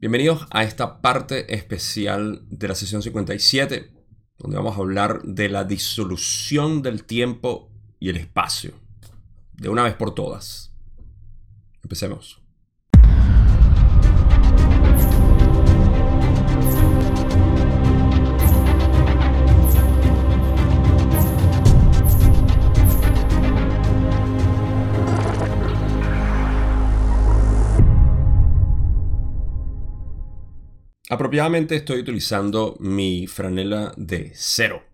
Bienvenidos a esta parte especial de la sesión 57, donde vamos a hablar de la disolución del tiempo y el espacio, de una vez por todas. Empecemos. Apropiadamente estoy utilizando mi franela de cero,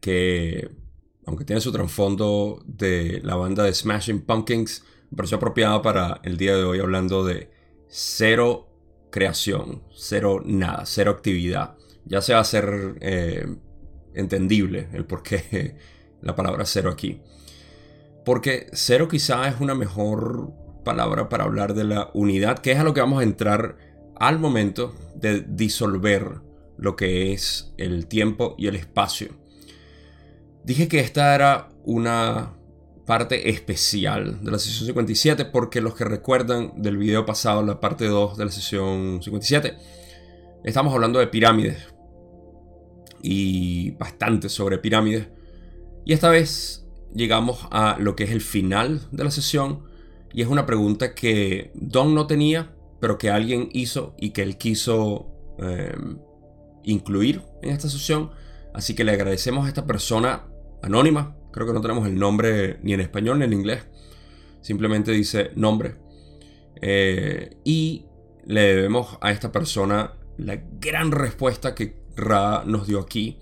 que aunque tiene su trasfondo de la banda de Smashing Pumpkins, me pareció apropiada para el día de hoy hablando de cero creación, cero nada, cero actividad. Ya se va a hacer eh, entendible el por qué la palabra cero aquí. Porque cero quizá es una mejor palabra para hablar de la unidad, que es a lo que vamos a entrar al momento de disolver lo que es el tiempo y el espacio. Dije que esta era una parte especial de la sesión 57 porque los que recuerdan del video pasado, la parte 2 de la sesión 57, estamos hablando de pirámides y bastante sobre pirámides. Y esta vez llegamos a lo que es el final de la sesión y es una pregunta que Don no tenía pero que alguien hizo y que él quiso em, incluir en esta sesión. Así que le agradecemos a esta persona anónima. Creo que no tenemos el nombre ni en español ni en inglés. Simplemente dice nombre. Eh, y le debemos a esta persona la gran respuesta que Ra nos dio aquí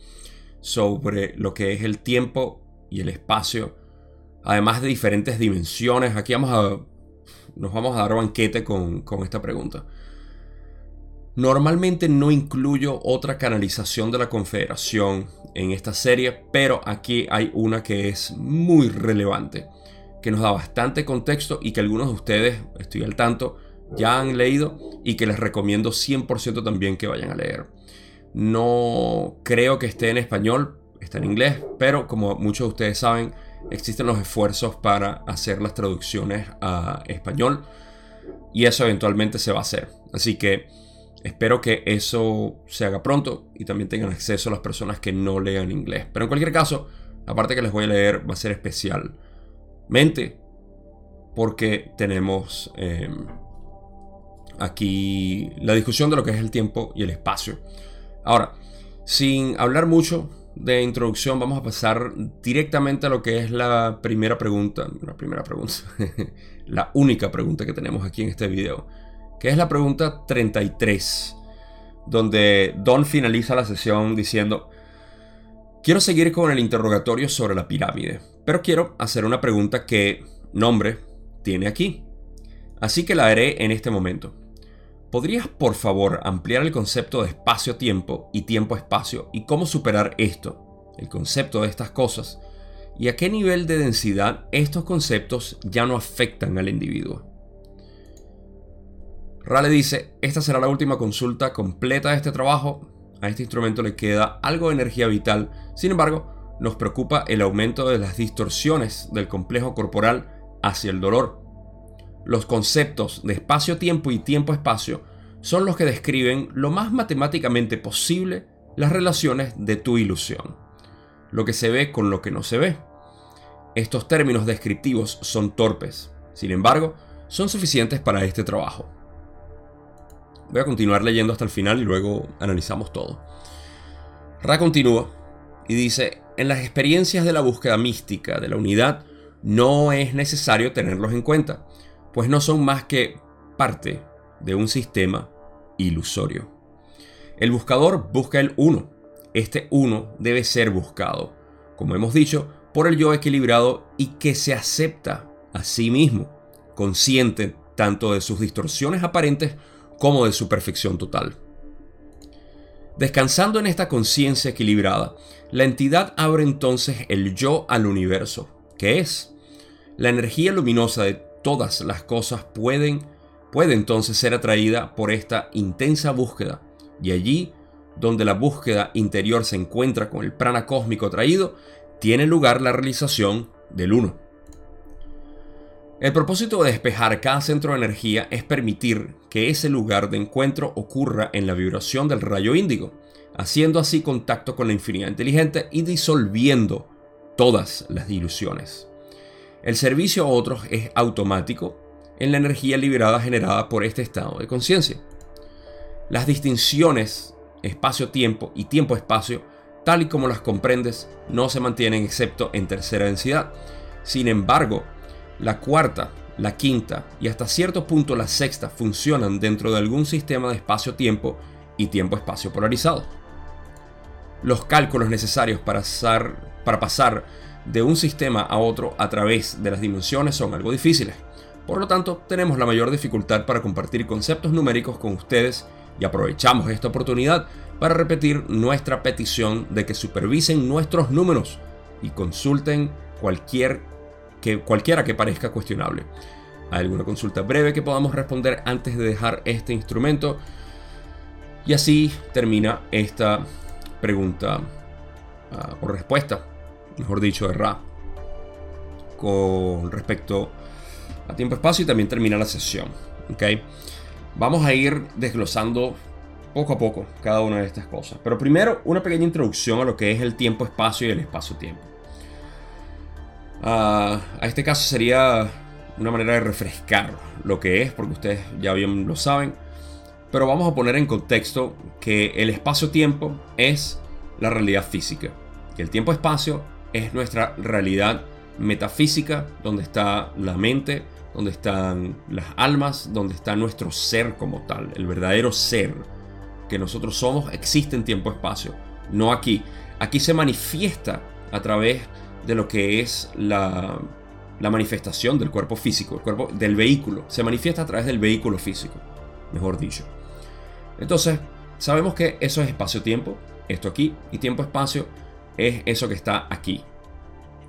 sobre lo que es el tiempo y el espacio. Además de diferentes dimensiones. Aquí vamos a nos vamos a dar banquete con, esta pregunta. Normalmente no incluyo otra canalización de la Confederación en esta serie, pero aquí hay una que es muy relevante, que nos da bastante contexto y que algunos de ustedes, estoy al tanto, ya han leído y que les recomiendo 100% también que vayan a leer. No creo que esté en español, está en inglés, pero como muchos de ustedes saben, existen los esfuerzos para hacer las traducciones a español y eso eventualmente se va a hacer. Así que espero que eso se haga pronto y también tengan acceso a las personas que no lean inglés. Pero en cualquier caso, la parte que les voy a leer va a ser especialmente porque tenemos em, aquí la discusión de lo que es el tiempo y el espacio. Ahora, sin hablar mucho, de introducción vamos a pasar directamente a lo que es la primera pregunta, la primera pregunta, la única pregunta que tenemos aquí en este video, que es la pregunta 33, donde Don finaliza la sesión diciendo, quiero seguir con el interrogatorio sobre la pirámide, pero quiero hacer una pregunta que nombre tiene aquí, así que la haré en este momento. ¿Podrías por favor ampliar el concepto de espacio-tiempo y tiempo-espacio y cómo superar esto, el concepto de estas cosas, y a qué nivel de densidad estos conceptos ya no afectan al individuo? Rale dice, esta será la última consulta completa de este trabajo, a este instrumento le queda algo de energía vital, sin embargo, nos preocupa el aumento de las distorsiones del complejo corporal hacia el dolor los conceptos de espacio-tiempo y tiempo-espacio son los que describen lo más matemáticamente posible las relaciones de tu ilusión, lo que se ve con lo que no se ve. Estos términos descriptivos son torpes, sin embargo, son suficientes para este trabajo. Voy a continuar leyendo hasta el final y luego analizamos todo. Ra continúa y dice, en las experiencias de la búsqueda mística de la unidad no es necesario tenerlos en cuenta, pues no son más que parte de un sistema ilusorio. El buscador busca el uno. Este uno debe ser buscado, como hemos dicho, por el yo equilibrado y que se acepta a sí mismo, consciente tanto de sus distorsiones aparentes como de su perfección total. Descansando en esta conciencia equilibrada, la entidad abre entonces el yo al universo, que es la energía luminosa de todas las cosas pueden, puede entonces ser atraída por esta intensa búsqueda. Y allí, donde la búsqueda interior se encuentra con el prana cósmico atraído, tiene lugar la realización del uno. El propósito de despejar cada centro de energía es permitir que ese lugar de encuentro ocurra en la vibración del rayo índigo, haciendo así contacto con la infinidad inteligente y disolviendo todas las ilusiones. El servicio a otros es automático en la energía liberada generada por este estado de conciencia. Las distinciones espacio-tiempo y tiempo-espacio, tal y como las comprendes, no se mantienen excepto en tercera densidad. Sin embargo, la cuarta, la quinta y hasta cierto punto la sexta funcionan dentro de algún sistema de espacio-tiempo y tiempo-espacio polarizado. Los cálculos necesarios para, pasar de un sistema a otro a través de las dimensiones son algo difíciles. Por lo tanto, tenemos la mayor dificultad para compartir conceptos numéricos con ustedes y aprovechamos esta oportunidad para repetir nuestra petición de que supervisen nuestros números y consulten cualquier que, cualquiera que parezca cuestionable. ¿Hay alguna consulta breve que podamos responder antes de dejar este instrumento? Y así termina esta pregunta ah, o respuesta, mejor dicho, de Ra con respecto a tiempo-espacio y también termina la sesión. ¿okay? Vamos a ir desglosando poco a poco cada una de estas cosas. Pero primero, una pequeña introducción a lo que es el tiempo-espacio y el espacio-tiempo. Ah, a este caso sería una manera de refrescar lo que es, porque ustedes ya bien lo saben. Pero vamos a poner en contexto que el espacio-tiempo es la realidad física. Y el tiempo-espacio es nuestra realidad metafísica, donde está la mente, donde están las almas, donde está nuestro ser como tal, el verdadero ser que nosotros somos, existe en tiempo-espacio, no aquí. Aquí se manifiesta a través de lo que es la, la manifestación del cuerpo físico, el cuerpo del vehículo, se manifiesta a través del vehículo físico, mejor dicho. Entonces, sabemos que eso es espacio-tiempo, esto aquí, y tiempo-espacio es eso que está aquí.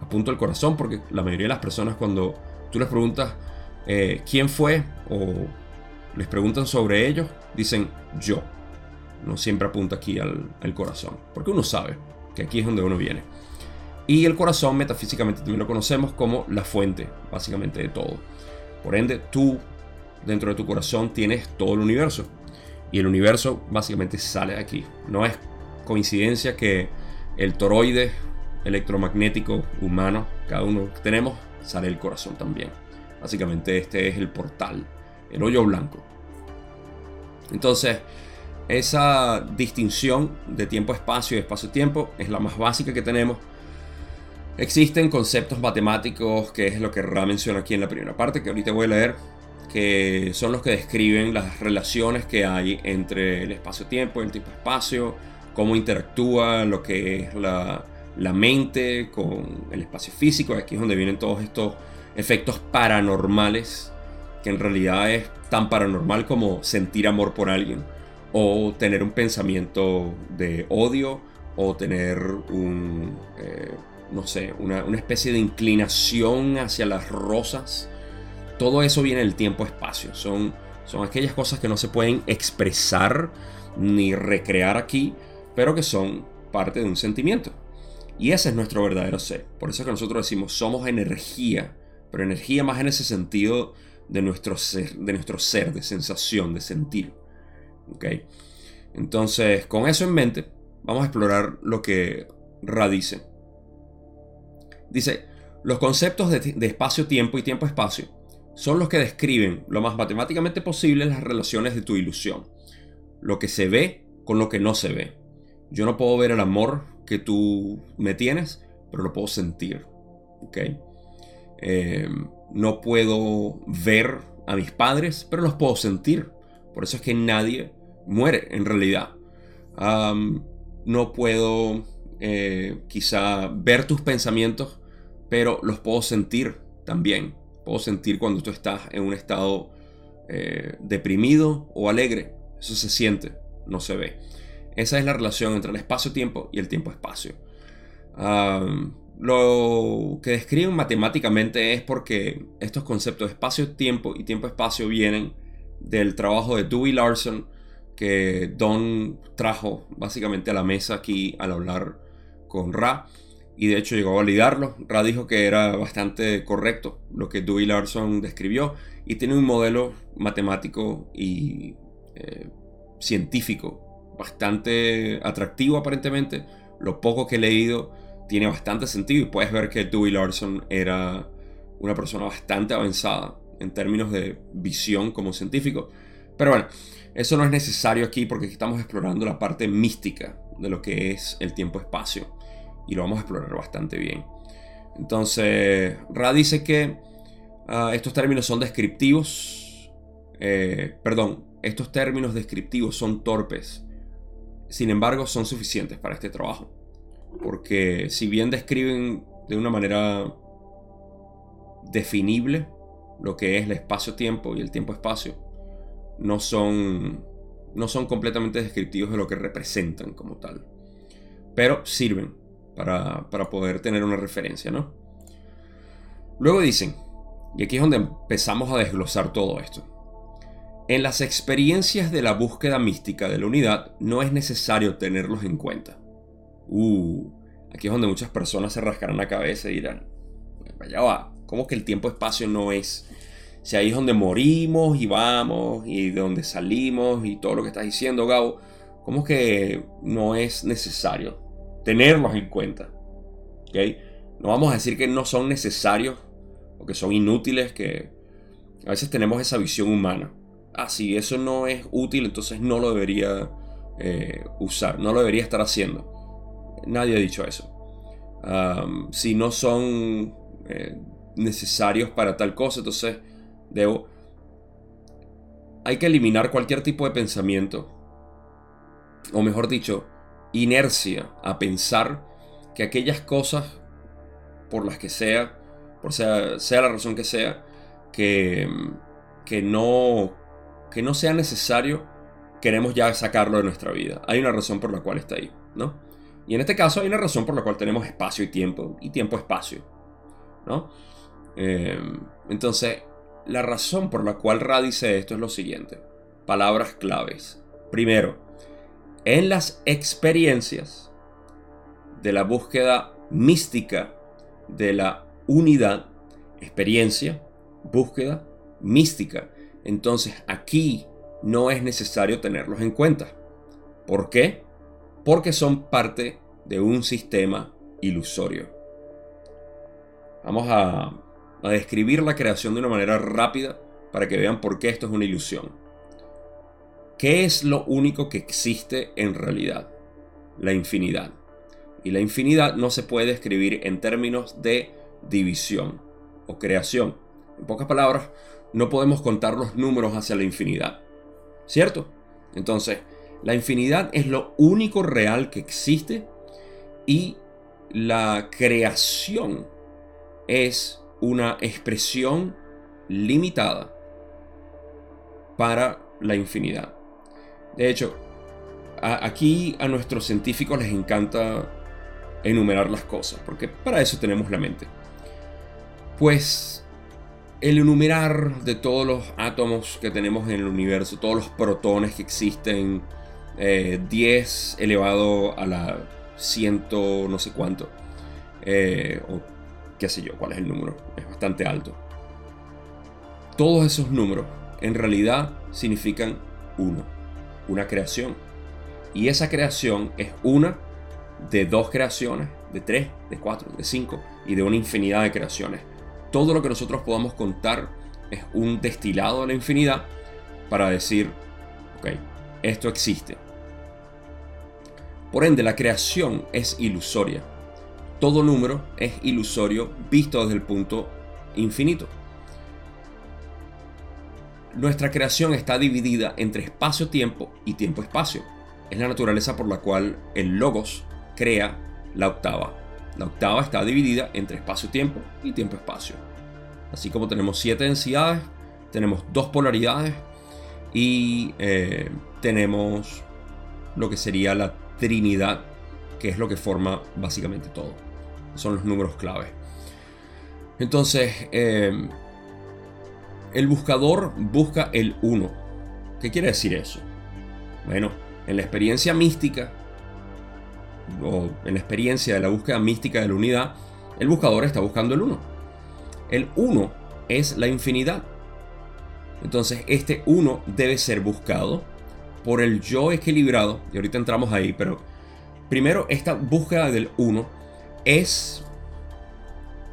Apunto el corazón porque la mayoría de las personas cuando tú les preguntas eh, quién fue o les preguntan sobre ellos, dicen yo. No siempre apunta aquí al, corazón, porque uno sabe que aquí es donde uno viene. Y el corazón metafísicamente también lo conocemos como la fuente, básicamente, de todo. Por ende, tú, dentro de tu corazón, tienes todo el universo. Y el universo básicamente sale de aquí. No es coincidencia que el toroide electromagnético humano, cada uno que tenemos, sale del corazón también. Básicamente este es el portal, el hoyo blanco. Entonces, esa distinción de tiempo-espacio y espacio-tiempo es la más básica que tenemos. Existen conceptos matemáticos, que es lo que Ra menciona aquí en la primera parte, que ahorita voy a leer, que son los que describen las relaciones que hay entre el espacio-tiempo el tiempo-espacio, cómo interactúa lo que es la, la mente con el espacio físico. Aquí es donde vienen todos estos efectos paranormales, que en realidad es tan paranormal como sentir amor por alguien, o tener un pensamiento de odio, o tener un, eh, no sé, una, especie de inclinación hacia las rosas. Todo eso viene del tiempo-espacio. Son, son aquellas cosas que no se pueden expresar ni recrear aquí, pero que son parte de un sentimiento. Y ese es nuestro verdadero ser. Por eso es que nosotros decimos somos energía pero energía más en ese sentido de nuestro ser, de, nuestro ser, de sensación, de sentir. ¿Ok? Entonces, con eso en mente, vamos a explorar lo que Ra dice. Dice, los conceptos de espacio-tiempo y tiempo-espacio son los que describen lo más matemáticamente posible las relaciones de tu ilusión. Lo que se ve con lo que no se ve. Yo no puedo ver el amor que tú me tienes, pero lo puedo sentir. ¿Ok? Eh, no puedo ver a mis padres, pero los puedo sentir. Por eso es que nadie muere en realidad. no puedo eh, quizá ver tus pensamientos, pero los puedo sentir también. Puedo sentir cuando tú estás en un estado eh, deprimido o alegre. Eso se siente, no se ve. Esa es la relación entre el espacio-tiempo y el tiempo-espacio. Lo que describen matemáticamente es porque estos conceptos espacio-tiempo y tiempo-espacio vienen del trabajo de Dewey Larson que Don trajo básicamente a la mesa aquí al hablar con Ra. y de hecho llegó a validarlo. Ra dijo que era bastante correcto lo que Dewey Larson describió y tiene un modelo matemático y eh, científico bastante atractivo aparentemente. Lo poco que he leído tiene bastante sentido y puedes ver que Dewey Larson era una persona bastante avanzada en términos de visión como científico. Pero bueno, eso no es necesario aquí porque estamos explorando la parte mística de lo que es el tiempo-espacio y lo vamos a explorar bastante bien. Entonces, Ra dice que ah, estos términos son descriptivos, eh, perdón, estos términos descriptivos son torpes, sin embargo son suficientes para este trabajo, porque si bien describen de una manera definible lo que es el espacio-tiempo y el tiempo-espacio, no son, no son completamente descriptivos de lo que representan como tal, pero sirven para, poder tener una referencia, ¿no? Luego dicen, y aquí es donde empezamos a desglosar todo esto. En las experiencias de la búsqueda mística de la unidad no es necesario tenerlos en cuenta. Uh, aquí es donde muchas personas se rascarán la cabeza y dirán, vaya va, ¿cómo que el tiempo-espacio no es? Si ahí es donde morimos y vamos y de donde salimos y todo lo que estás diciendo, Gabo, ¿cómo que no es necesario? tenerlos en cuenta. ¿okay? No vamos a decir que no son necesarios o que son inútiles, que a veces tenemos esa visión humana. Ah, si eso no es útil, entonces no lo debería eh, usar, no lo debería estar haciendo. Nadie ha dicho eso. si no son eh, necesarios para tal cosa, entonces debo... Hay que eliminar cualquier tipo de pensamiento, o mejor dicho, inercia a pensar que aquellas cosas, por las que sea, por sea, sea la razón que sea, que, que, no, que no sea necesario, queremos ya sacarlo de nuestra vida. Hay una razón por la cual está ahí, ¿no? Y en este caso hay una razón por la cual tenemos espacio y tiempo, y tiempo-espacio, ¿no? Eh, entonces, la razón por la cual Ra dice esto es lo siguiente. Palabras claves. Primero, en las experiencias de la búsqueda mística de la unidad, experiencia, búsqueda mística. Entonces aquí no es necesario tenerlos en cuenta. ¿Por qué? Porque son parte de un sistema ilusorio. Vamos a, describir la creación de una manera rápida para que vean por qué esto es una ilusión. ¿Qué es lo único que existe en realidad? La infinidad. Y la infinidad no se puede escribir en términos de división o creación. En pocas palabras, no podemos contar los números hacia la infinidad. ¿Cierto? Entonces, la infinidad es lo único real que existe y la creación es una expresión limitada para la infinidad. De hecho, aquí a nuestros científicos les encanta enumerar las cosas, porque para eso tenemos la mente. Pues el enumerar de todos los átomos que tenemos en el universo, todos los protones que existen, 10 eh, elevado a la ciento no sé cuánto, eh, o qué sé yo, cuál es el número, es bastante alto. Todos esos números en realidad significan uno una creación. Y esa creación es una de dos creaciones, de tres, de cuatro, de cinco y de una infinidad de creaciones. Todo lo que nosotros podamos contar es un destilado de la infinidad para decir, ok, esto existe. Por ende, la creación es ilusoria. Todo número es ilusorio visto desde el punto infinito nuestra creación está dividida entre espacio-tiempo y tiempo-espacio. Es la naturaleza por la cual el logos crea la octava. La octava está dividida entre espacio-tiempo y tiempo-espacio. Así como tenemos siete densidades, tenemos dos polaridades y eh, tenemos lo que sería la trinidad, que es lo que forma básicamente todo. Son los números clave. Entonces, eh, el buscador busca el uno. ¿Qué quiere decir eso? Bueno, en la experiencia mística, en la experiencia de la búsqueda mística de la unidad, el buscador está buscando el uno. El uno es la infinidad. Entonces este uno debe ser buscado por el yo equilibrado, y ahorita entramos ahí, pero primero esta búsqueda del uno es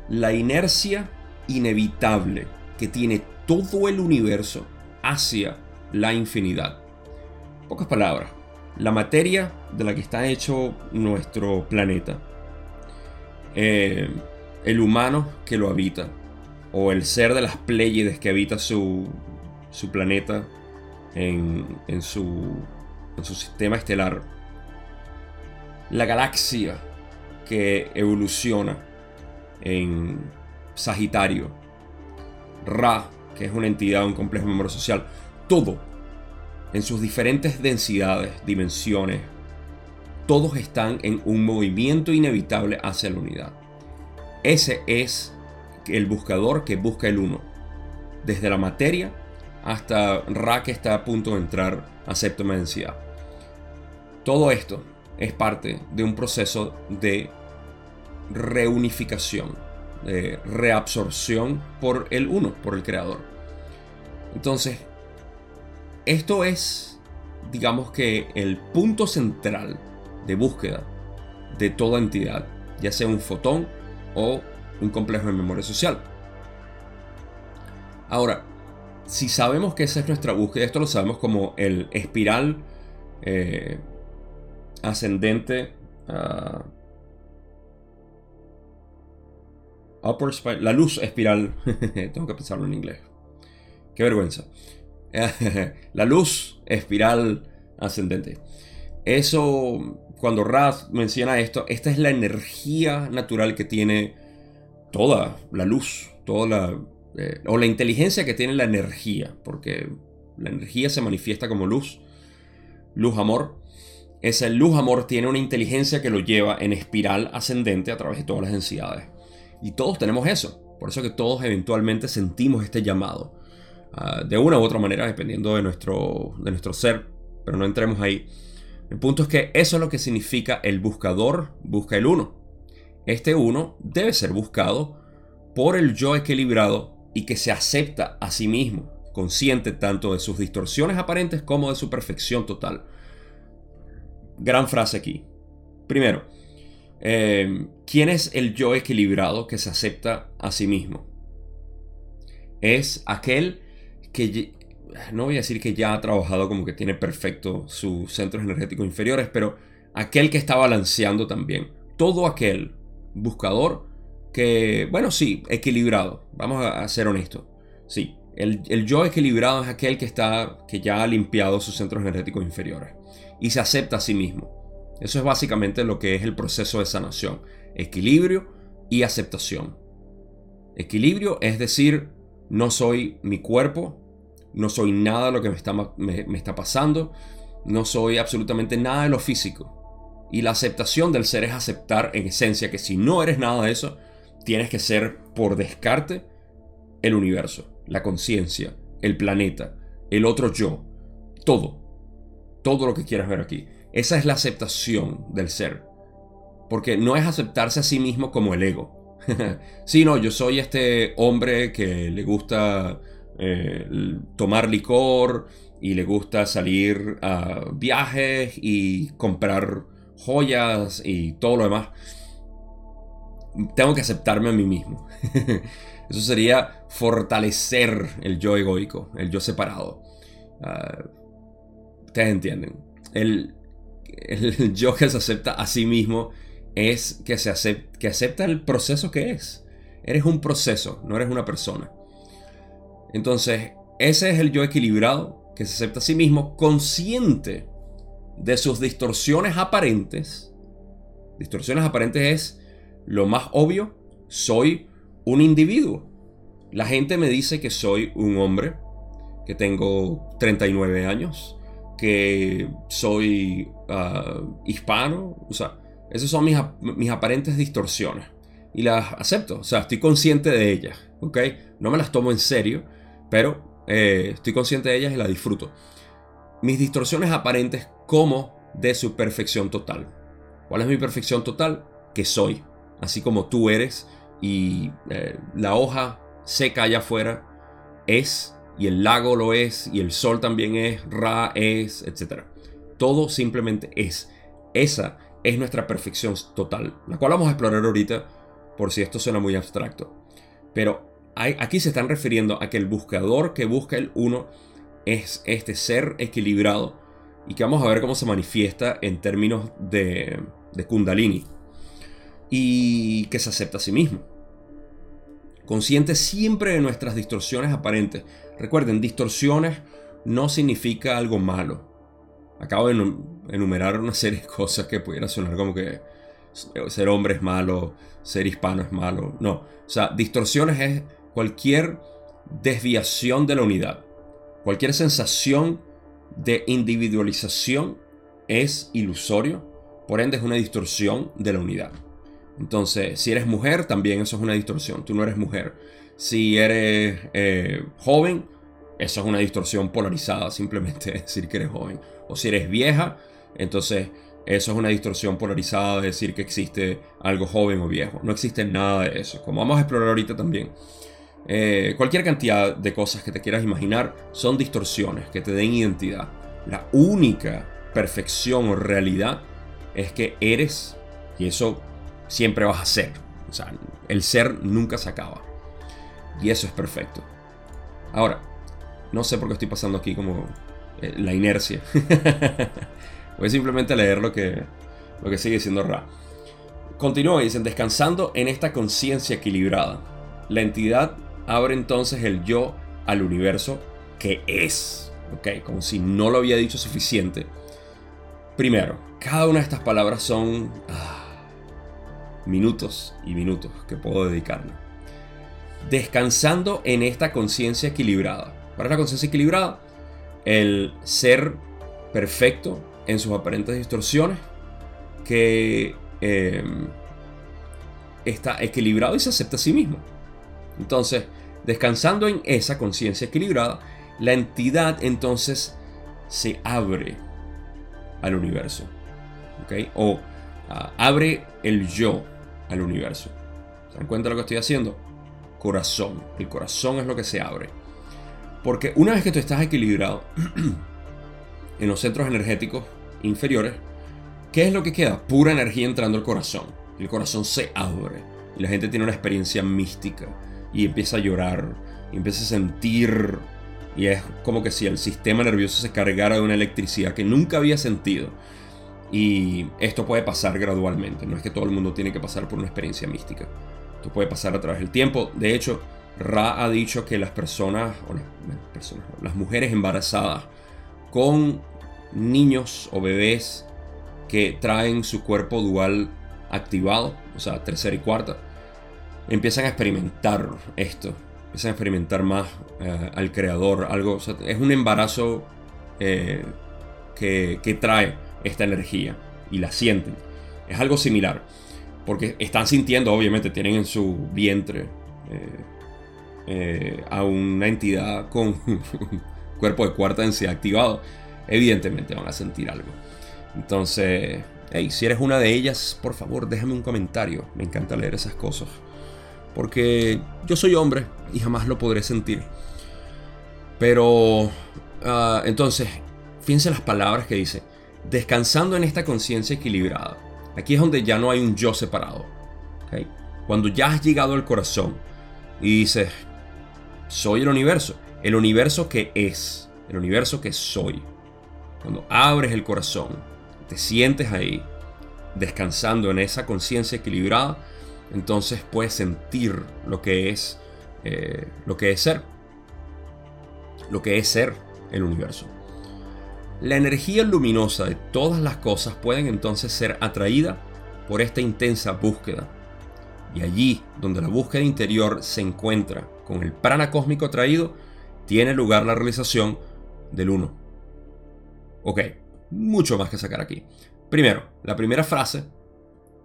la inercia inevitable que tiene todo el universo hacia la infinidad. Pocas palabras, la materia de la que está hecho nuestro planeta, eh, el humano que lo habita, o el ser de las Pléyades que habita su, su planeta en, en, su, en su sistema estelar, la galaxia que evoluciona en Sagitario, Ra, que es una entidad, un complejo memoria social, todo en sus diferentes densidades, dimensiones, todos están en un movimiento inevitable hacia la unidad. Ese es el buscador que busca el uno. Desde la materia hasta Ra que está a punto de entrar a séptima densidad. Todo esto es parte de un proceso de reunificación, de reabsorción por el uno, por el creador. Entonces, esto es, digamos que, el punto central de búsqueda de toda entidad, ya sea un fotón o un complejo de memoria social. Ahora, si sabemos que esa es nuestra búsqueda, esto lo sabemos como el espiral eh, ascendente. Uh, la luz espiral. Tengo que pensarlo en inglés. Qué vergüenza. la luz espiral ascendente. Eso, cuando Raz menciona esto, esta es la energía natural que tiene toda la luz, toda la, eh, o la inteligencia que tiene la energía, porque la energía se manifiesta como luz, luz amor. Esa luz amor tiene una inteligencia que lo lleva en espiral ascendente a través de todas las densidades. Y todos tenemos eso. Por eso que todos eventualmente sentimos este llamado. Ah, de una u otra manera, dependiendo de nuestro, de nuestro ser, pero no entremos ahí. El punto es que eso es lo que significa el buscador busca el uno. Este uno debe ser buscado por el yo equilibrado y que se acepta a sí mismo, consciente tanto de sus distorsiones aparentes como de su perfección total. Gran frase aquí. Primero, eh, ¿quién es el yo equilibrado que se acepta a sí mismo? Es aquel que no voy a decir que ya ha trabajado como que tiene perfecto sus centros energéticos inferiores, pero aquel que está balanceando también. Todo aquel buscador que, bueno, sí, equilibrado. Vamos a, ser honestos. Sí, el, el, yo equilibrado es aquel que está, que ya ha limpiado sus centros energéticos inferiores y se acepta a sí mismo. Eso es básicamente lo que es el proceso de sanación. Equilibrio y aceptación. Equilibrio es decir, no soy mi cuerpo, no soy nada de lo que me está, me, está pasando, no soy absolutamente nada de lo físico. Y la aceptación del ser es aceptar en esencia que si no eres nada de eso, tienes que ser por descarte el universo, la conciencia, el planeta, el otro yo, todo, todo lo que quieras ver aquí. Esa es la aceptación del ser. Porque no es aceptarse a sí mismo como el ego. sí, no, yo soy este hombre que le gusta tomar licor y le gusta salir a viajes y comprar joyas y todo lo demás. Tengo que aceptarme a mí mismo. Eso sería fortalecer el yo egoico, el yo separado. Ah, ustedes entienden. El, el, yo que se acepta a sí mismo es que, se que acepta el proceso que es. Eres un proceso, no eres una persona. Entonces, ese es el yo equilibrado que se acepta a sí mismo, consciente de sus distorsiones aparentes. Distorsiones aparentes es lo más obvio, soy un individuo. La gente me dice que soy un hombre, que tengo 39 años, que soy ah, hispano, o sea, esas son mis, mis aparentes distorsiones. Y las acepto, o sea, estoy consciente de ellas, ¿ok? No me las tomo en serio, pero eh, estoy consciente de ellas y las disfruto. Mis distorsiones aparentes como de su perfección total. ¿Cuál es mi perfección total? Que soy, así como tú eres y eh, la hoja seca allá afuera es, y el lago lo es, y el sol también es, Ra es, etc. Todo simplemente es. Esa es nuestra perfección total, la cual vamos a explorar ahorita por si esto suena muy abstracto. Pero aquí se están refiriendo a que el buscador que busca el uno es este ser equilibrado y que vamos a ver cómo se manifiesta en términos de, de kundalini y que se acepta a sí mismo. Consciente siempre de nuestras distorsiones aparentes. Recuerden, distorsiones no significa algo malo. Acabo de enumerar una serie de cosas que pudiera sonar como que ser hombre es malo, ser hispano es malo. No, o sea, distorsiones es cualquier desviación de la unidad. Cualquier sensación de individualización es ilusorio, por ende es una distorsión de la unidad. Entonces, si eres mujer, también eso es una distorsión, tú no eres mujer. Si eres eh, joven, eso es una distorsión polarizada, simplemente decir que eres joven. O si eres vieja, entonces eso es una distorsión polarizada de decir que existe algo joven o viejo. No existe nada de eso, como vamos a explorar ahorita también. Eh, cualquier cantidad de cosas que te quieras imaginar son distorsiones que te den identidad. La única perfección o realidad es que eres y eso siempre vas a ser. O sea, el ser nunca se acaba. Y eso es perfecto. Ahora, no sé por qué estoy pasando aquí como eh, la inercia. Voy simplemente a leer lo que, lo que sigue diciendo Ra. Continúa, dicen, descansando en esta conciencia equilibrada. La entidad abre entonces el yo al universo que es. ¿Ok? Como si no lo había dicho suficiente. Primero, cada una de estas palabras son ah, minutos y minutos que puedo dedicarle. Descansando en esta conciencia equilibrada. ¿Cuál es la conciencia equilibrada? El ser perfecto en sus aparentes distorsiones que em, está equilibrado y se acepta a sí mismo. Entonces, Descansando en esa conciencia equilibrada, la entidad entonces se abre al universo. O ah, abre el yo al universo. ¿Se dan cuenta de lo que estoy haciendo? Corazón. El corazón es lo que se abre. Porque una vez que tú estás equilibrado en los centros energéticos inferiores, ¿qué es lo que queda? Pura energía entrando al corazón. El corazón se abre. Y la gente tiene una experiencia mística y empieza a llorar, y empieza a sentir, y es como que si el sistema nervioso se cargara de una electricidad que nunca había sentido. Y esto puede pasar gradualmente, no es que todo el mundo tiene que pasar por una experiencia mística. Esto puede pasar a través del tiempo. De hecho, Ra ha dicho que las personas, o las, las mujeres embarazadas con niños o bebés que traen su cuerpo dual activado, o sea, tercera y cuarta, empiezan a experimentar esto, empiezan a experimentar más eh, al creador, algo, es un embarazo eh, que, trae esta energía y la sienten. Es algo similar, porque están sintiendo, obviamente, tienen en su vientre eh, a una entidad con cuerpo de cuarta densidad activado. Evidentemente van a sentir algo. Entonces, hey, si eres una de ellas, por favor, déjame un comentario. Me encanta leer esas cosas porque yo soy hombre y jamás lo podré sentir. Pero, ah, entonces, fíjense las palabras que dice, descansando en esta conciencia equilibrada. Aquí es donde ya no hay un yo separado. Cuando ya has llegado al corazón y dices, soy el universo, el universo que es, el universo que soy. Cuando abres el corazón, te sientes ahí, descansando en esa conciencia equilibrada, entonces puedes sentir lo que es eh, lo que es ser, lo que es ser el universo. La energía luminosa de todas las cosas pueden entonces ser atraída por esta intensa búsqueda. Y allí, donde la búsqueda interior se encuentra con el prana cósmico atraído, tiene lugar la realización del uno. Ok, mucho más que sacar aquí. Primero, la primera frase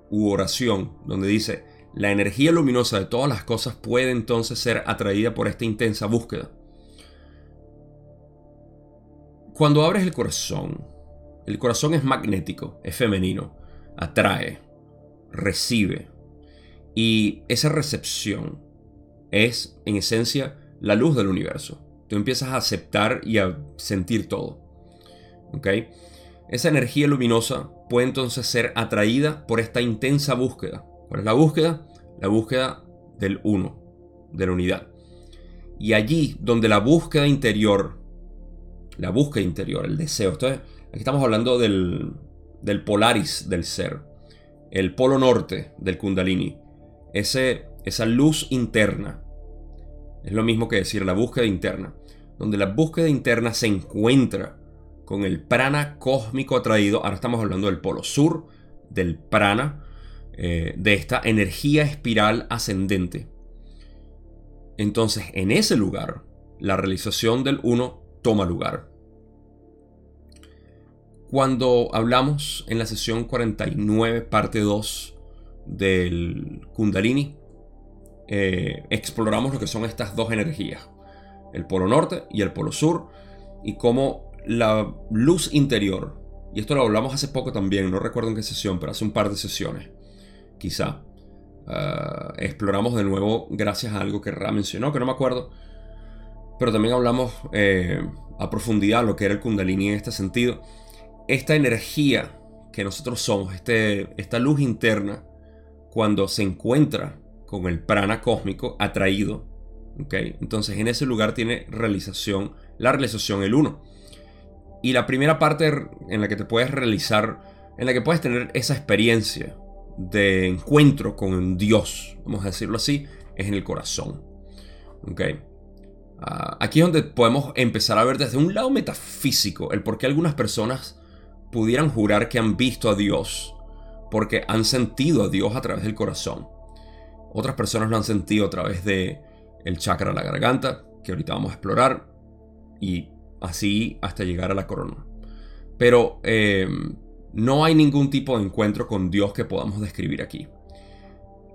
u oración donde dice, la energía luminosa de todas las cosas puede entonces ser atraída por esta intensa búsqueda. Cuando abres el corazón, el corazón es magnético, es femenino. atrae, recibe. Y esa recepción es, en esencia, la luz del universo. Tú empiezas a aceptar y a sentir todo. ¿Ok? Esa energía luminosa puede entonces ser atraída por esta intensa búsqueda. ¿Cuál es la búsqueda? La búsqueda del uno, de la unidad. Y allí donde la búsqueda interior, la búsqueda interior, el deseo, aquí estamos hablando del, del polaris del ser, el polo norte del kundalini, ese, esa luz interna, es lo mismo que decir la búsqueda interna, donde la búsqueda interna se encuentra con el prana cósmico atraído. Ahora estamos hablando del polo sur, del prana, eh, de esta energía espiral ascendente. Entonces, en ese lugar, la realización del uno toma lugar. Cuando hablamos en la sesión 49, parte 2 del Kundalini, eh, exploramos lo que son estas dos energías, el polo norte y el polo sur, y cómo la luz interior, y esto lo hablamos hace poco también, no recuerdo en qué sesión, pero hace un par de sesiones, quizá, ah, exploramos de nuevo gracias a algo que Ra mencionó, que no me acuerdo, pero también hablamos eh, a profundidad lo que era el kundalini en este sentido. Esta energía que nosotros somos, este, esta luz interna, cuando se encuentra con el prana cósmico atraído, ¿okay? entonces en ese lugar tiene realización, la realización el uno. Y la primera parte en la que te puedes realizar, en la que puedes tener esa experiencia de encuentro con Dios, vamos a decirlo así, es en el corazón. Okay. Ah, aquí es donde podemos empezar a ver desde un lado metafísico el por qué algunas personas pudieran jurar que han visto a Dios, porque han sentido a Dios a través del corazón. Otras personas lo han sentido a través de el chakra de la garganta, que ahorita vamos a explorar, y así hasta llegar a la corona. Pero eh, no hay ningún tipo de encuentro con Dios que podamos describir aquí.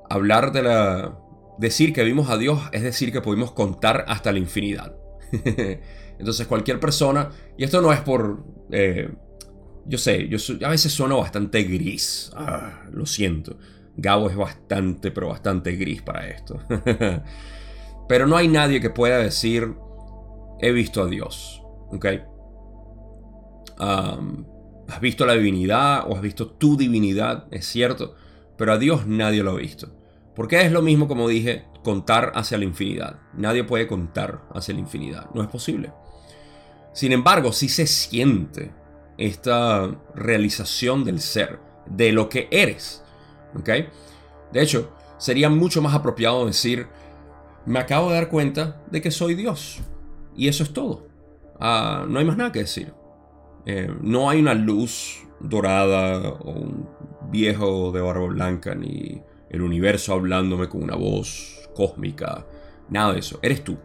Hablar de la... Decir que vimos a Dios es decir que pudimos contar hasta la infinidad. Entonces cualquier persona, y esto no es por... Eh, yo sé, yo a veces sueno bastante gris. Ah, lo siento. Gabo es bastante, pero bastante gris para esto. pero no hay nadie que pueda decir, he visto a Dios. ¿Ok? Has visto la divinidad o has visto tu divinidad, es cierto, pero a Dios nadie lo ha visto. Porque es lo mismo, como dije, contar hacia la infinidad. Nadie puede contar hacia la infinidad, no es posible. Sin embargo, sí se siente esta realización del ser, de lo que eres. De hecho, sería mucho más apropiado decir, me acabo de dar cuenta de que soy Dios. Y eso es todo. Ah, no hay más nada que decir. Eh, no hay una luz dorada o un viejo de barba blanca, ni el universo hablándome con una voz cósmica. Nada de eso. Eres tú.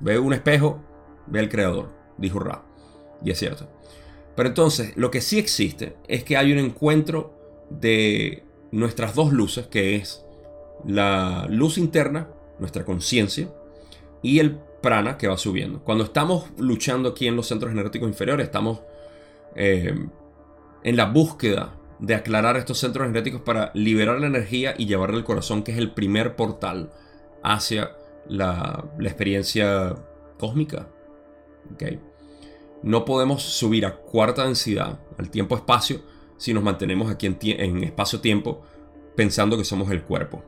Ve un espejo, ve al creador, dijo Ra. Y es cierto. Pero entonces, lo que sí existe es que hay un encuentro de nuestras dos luces, que es la luz interna, nuestra conciencia, y el prana que va subiendo. Cuando estamos luchando aquí en los centros energéticos inferiores, estamos eh, en la búsqueda de aclarar estos centros energéticos para liberar la energía y llevarla al corazón, que es el primer portal hacia la, experiencia cósmica. ¿Okay? No podemos subir a cuarta densidad, al tiempo-espacio, si nos mantenemos aquí en, en espacio-tiempo pensando que somos el cuerpo.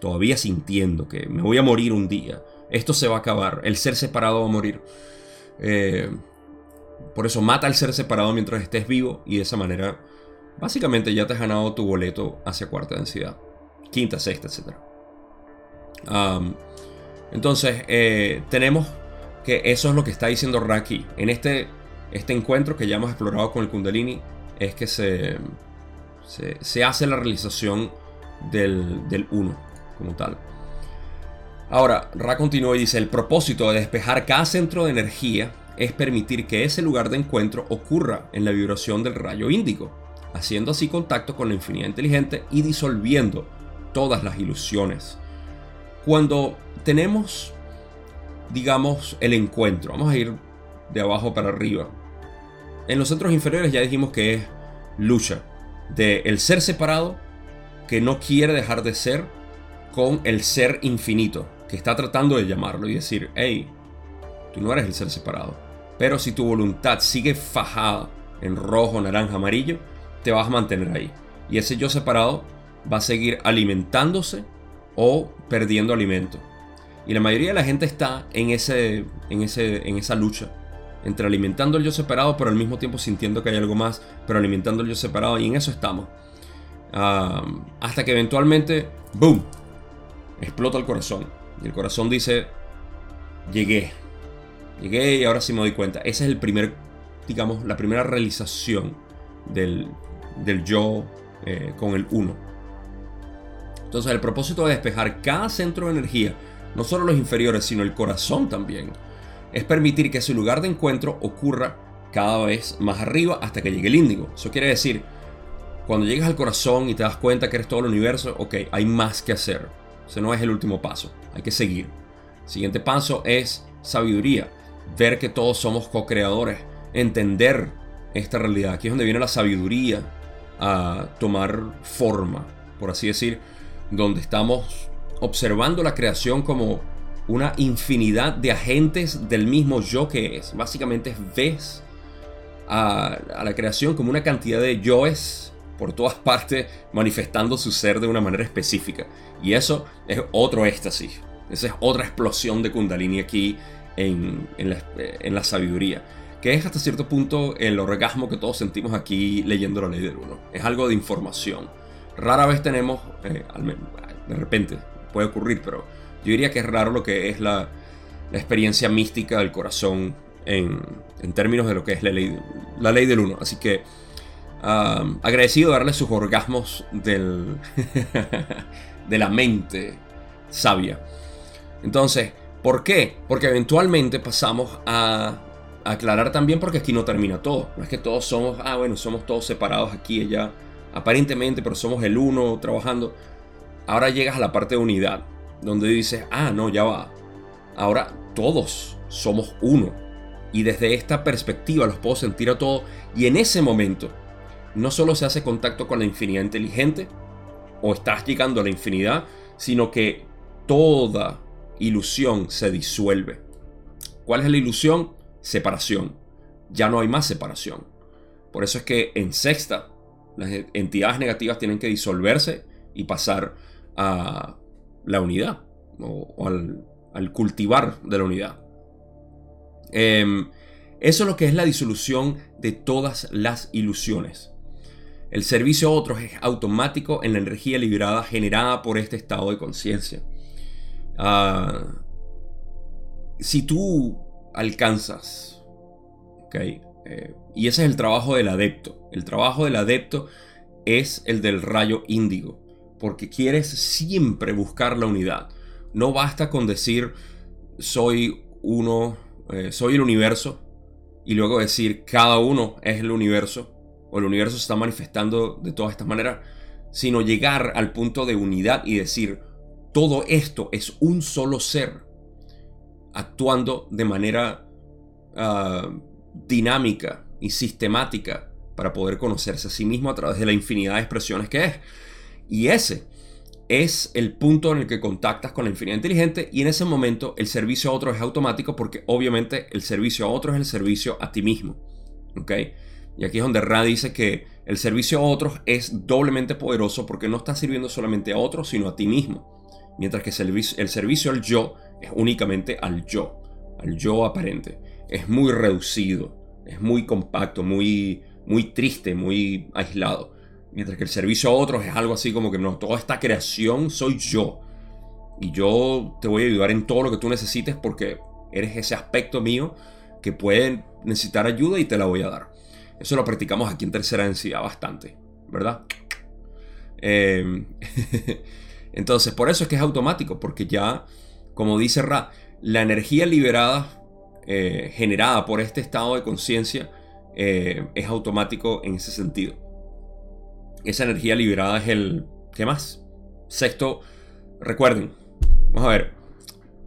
Todavía sintiendo que me voy a morir un día esto se va a acabar. El ser separado va a morir. Eh, por eso mata al ser separado mientras estés vivo y de esa manera básicamente ya te has ganado tu boleto hacia cuarta densidad. Quinta, sexta, etc. entonces, eh, tenemos que eso es lo que está diciendo Raki. En este, este encuentro que ya hemos explorado con el Kundalini es que se, se, hace la realización del, del uno como tal. Ahora, Ra continúa y dice, el propósito de despejar cada centro de energía es permitir que ese lugar de encuentro ocurra en la vibración del rayo índigo, haciendo así contacto con la infinidad inteligente y disolviendo todas las ilusiones. Cuando tenemos, digamos, el encuentro, vamos a ir de abajo para arriba. En los centros inferiores ya dijimos que es lucha, de el ser separado que no quiere dejar de ser con el ser infinito, que está tratando de llamarlo y decir, hey, tú no eres el ser separado. Pero si tu voluntad sigue fajada en rojo, naranja, amarillo, te vas a mantener ahí. Y ese yo separado va a seguir alimentándose o perdiendo alimento. Y la mayoría de la gente está en, ese, en, ese, en esa lucha entre alimentando el yo separado, pero al mismo tiempo sintiendo que hay algo más, pero alimentando el yo separado, y en eso estamos. hasta que eventualmente, ¡boom! Explota el corazón. Y el corazón dice, llegué. Llegué y ahora sí me doy cuenta. Ese es el primer, digamos, la primera realización del, del yo eh, con el uno. Entonces el propósito de despejar cada centro de energía no solo los inferiores, sino el corazón también, es permitir que ese lugar de encuentro ocurra cada vez más arriba hasta que llegue el índigo. Eso quiere decir, cuando llegas al corazón y te das cuenta que eres todo el universo, ok, hay más que hacer. Ese no es el último paso, hay que seguir. El siguiente paso es sabiduría, ver que todos somos co-creadores, entender esta realidad. Aquí es donde viene la sabiduría a tomar forma, por así decir, donde estamos observando la creación como una infinidad de agentes del mismo yo que es. Básicamente ves a, la creación como una cantidad de yoes por todas partes manifestando su ser de una manera específica. Y eso es otro éxtasis. Esa es otra explosión de kundalini aquí en, la, sabiduría. Que es hasta cierto punto el orgasmo que todos sentimos aquí leyendo la ley del uno. Es algo de información. Rara vez tenemos, eh, de repente, puede ocurrir, pero yo diría que es raro lo que es la, experiencia mística del corazón en, términos de lo que es la ley, la ley del uno. Así que agradecido de darle sus orgasmos del, de la mente sabia. Entonces, ¿por qué? Porque eventualmente pasamos a, aclarar también porque aquí no termina todo. No es que todos somos, ah, bueno, somos todos separados aquí y allá, aparentemente, pero somos el uno trabajando ahora llegas a la parte de unidad, donde dices, ah, no, ya va. Ahora todos somos uno. Y desde esta perspectiva los puedo sentir a todos. Y en ese momento, no solo se hace contacto con la infinidad inteligente, o estás llegando a la infinidad, sino que toda ilusión se disuelve. ¿Cuál es la ilusión? Separación. Ya no hay más separación. Por eso es que en sexta, las entidades negativas tienen que disolverse y pasar a la unidad o, al, cultivar de la unidad. Em, eso es lo que es la disolución de todas las ilusiones. El servicio a otros es automático en la energía liberada generada por este estado de conciencia. Ah, si tú alcanzas, okay, eh, y ese es el trabajo del adepto, el trabajo del adepto es el del rayo índigo porque quieres siempre buscar la unidad. No basta con decir soy uno, eh, soy el universo y luego decir cada uno es el universo o el universo se está manifestando de todas estas maneras, sino llegar al punto de unidad y decir todo esto es un solo ser actuando de manera ah, dinámica y sistemática para poder conocerse a sí mismo a través de la infinidad de expresiones que es. Y ese es el punto en el que contactas con la infinidad inteligente y en ese momento el servicio a otro es automático porque obviamente el servicio a otro es el servicio a ti mismo. ¿Ok? Y aquí es donde Ra dice que el servicio a otros es doblemente poderoso porque no estás sirviendo solamente a otros, sino a ti mismo. Mientras que el servicio, al yo es únicamente al yo, al yo aparente. Es muy reducido, es muy compacto, muy, muy triste, muy aislado. Mientras que el servicio a otros es algo así como que no, toda esta creación soy yo. Y yo te voy a ayudar en todo lo que tú necesites porque eres ese aspecto mío que puede necesitar ayuda y te la voy a dar. Eso lo practicamos aquí en tercera densidad bastante, ¿verdad? Em, entonces, por eso es que es automático, porque ya, como dice Ra, la energía liberada, eh, generada por este estado de conciencia, eh, es automático en ese sentido. Esa energía liberada es el... ¿Qué más? Sexto, recuerden. Vamos a ver.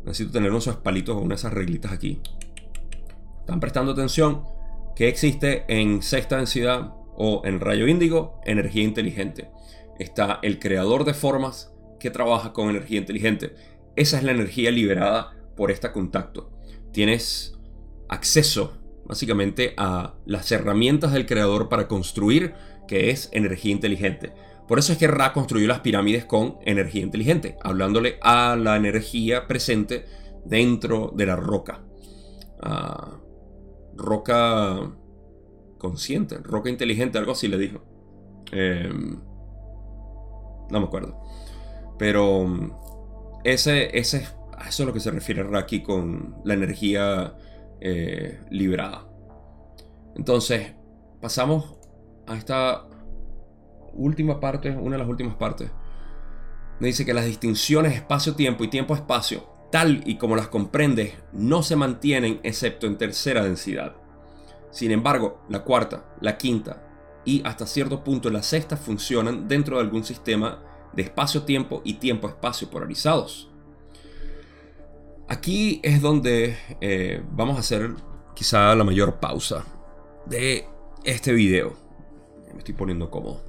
Necesito tener unos palitos o unas esas reglitas aquí. ¿Están prestando atención? ¿Qué existe en sexta densidad o en rayo índigo, energía inteligente. Está el creador de formas que trabaja con energía inteligente. Esa es la energía liberada por este contacto. Tienes acceso básicamente a las herramientas del creador para construir, que es energía inteligente. Por eso es que Ra construyó las pirámides con energía inteligente, hablándole a la energía presente dentro de la roca. Ah, roca consciente, roca inteligente, algo así le dijo. Em, no me acuerdo. Pero mm, ese, ese, a eso es lo que se refiere Raki con la energía eh, liberada. Entonces, pasamos a esta última parte, una de las últimas partes. Me dice que las distinciones espacio-tiempo y tiempo-espacio, tal y como las comprendes, no se mantienen excepto en tercera densidad. Sin embargo, la cuarta, la quinta y hasta cierto punto la sexta funcionan dentro de algún sistema de espacio-tiempo y tiempo-espacio polarizados. Aquí es donde eh, vamos a hacer quizá la mayor pausa de este video. Me estoy poniendo cómodo.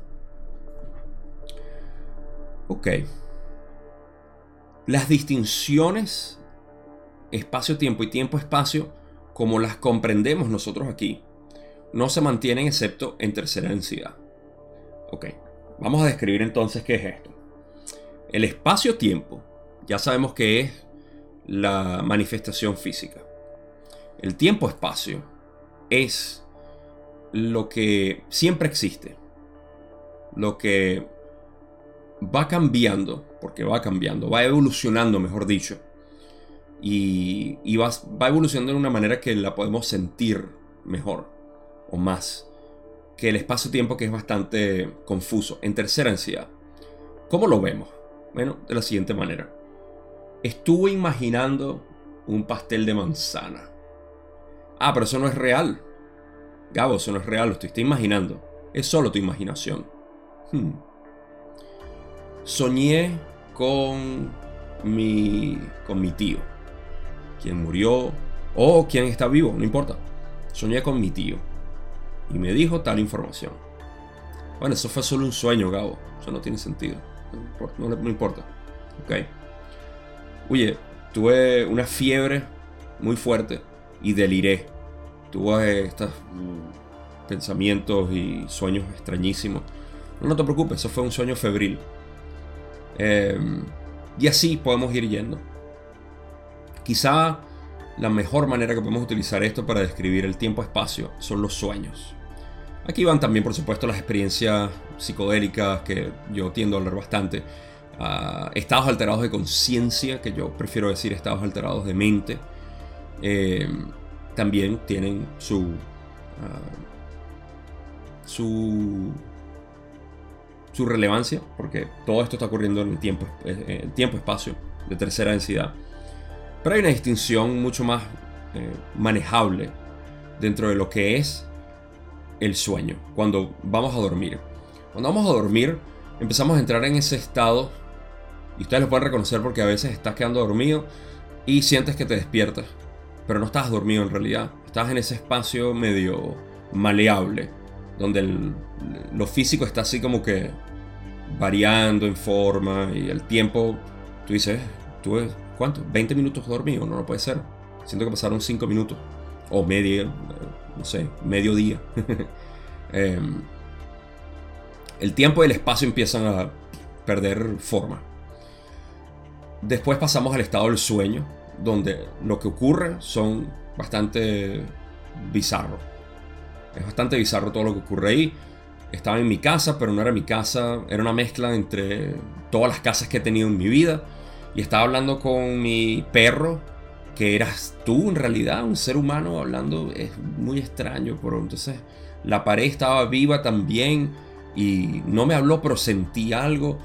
Ok. Las distinciones espacio-tiempo y tiempo-espacio, como las comprendemos nosotros aquí, no se mantienen excepto en tercera densidad. Ok. Vamos a describir entonces qué es esto. El espacio-tiempo, ya sabemos que es la manifestación física. El tiempo-espacio es lo que siempre existe, lo que va cambiando, porque va cambiando, va evolucionando, mejor dicho, y, va, evolucionando de una manera que la podemos sentir mejor o más que el espacio-tiempo que es bastante confuso. En tercera ansiedad, ¿cómo lo vemos? Bueno, de la siguiente manera. Estuve imaginando un pastel de manzana. Ah, pero eso no es real. Gabo, eso no es real, lo estoy, imaginando. Es solo tu imaginación. Hmm. Soñé con mi, con mi tío, quien murió o quien está vivo, no importa. Soñé con mi tío y me dijo tal información. Bueno, eso fue solo un sueño, Gabo. Eso no tiene sentido. No, no, no importa. Ok. Oye, tuve una fiebre muy fuerte y deliré. Tuve estos pensamientos y sueños extrañísimos. No te preocupes, eso fue un sueño febril. Em, y así podemos ir yendo. Quizá la mejor manera que podemos utilizar esto para describir el tiempo-espacio son los sueños. Aquí van también, por supuesto, las experiencias psicodélicas que yo tiendo a hablar bastante estados alterados de conciencia, que yo prefiero decir estados alterados de mente, eh, también tienen su, ah, su, su relevancia, porque todo esto está ocurriendo en tiempo, eh, en tiempo espacio de tercera densidad. Pero hay una distinción mucho más eh, manejable dentro de lo que es el sueño, cuando vamos a dormir. Cuando vamos a dormir, empezamos a entrar en ese estado y ustedes lo pueden reconocer porque a veces estás quedando dormido y sientes que te despiertas. Pero no estás dormido en realidad. Estás en ese espacio medio maleable. Donde lo físico está así como que variando en forma. Y el tiempo, tú dices, ¿tuve cuánto? ¿20 minutos dormido? No, no puede ser. Siento que pasaron 5 minutos. O media, no sé, medio día. Em, el tiempo y el espacio empiezan a perder forma. Después pasamos al estado del sueño, donde lo que ocurre son bastante bizarro. Es bastante bizarro todo lo que ocurre ahí. Estaba en mi casa, pero no era mi casa. Era una mezcla entre todas las casas que he tenido en mi vida. Y estaba hablando con mi perro, que eras tú en realidad, un ser humano hablando. Es muy extraño, pero entonces la pared estaba viva también. Y no me habló, pero sentí algo.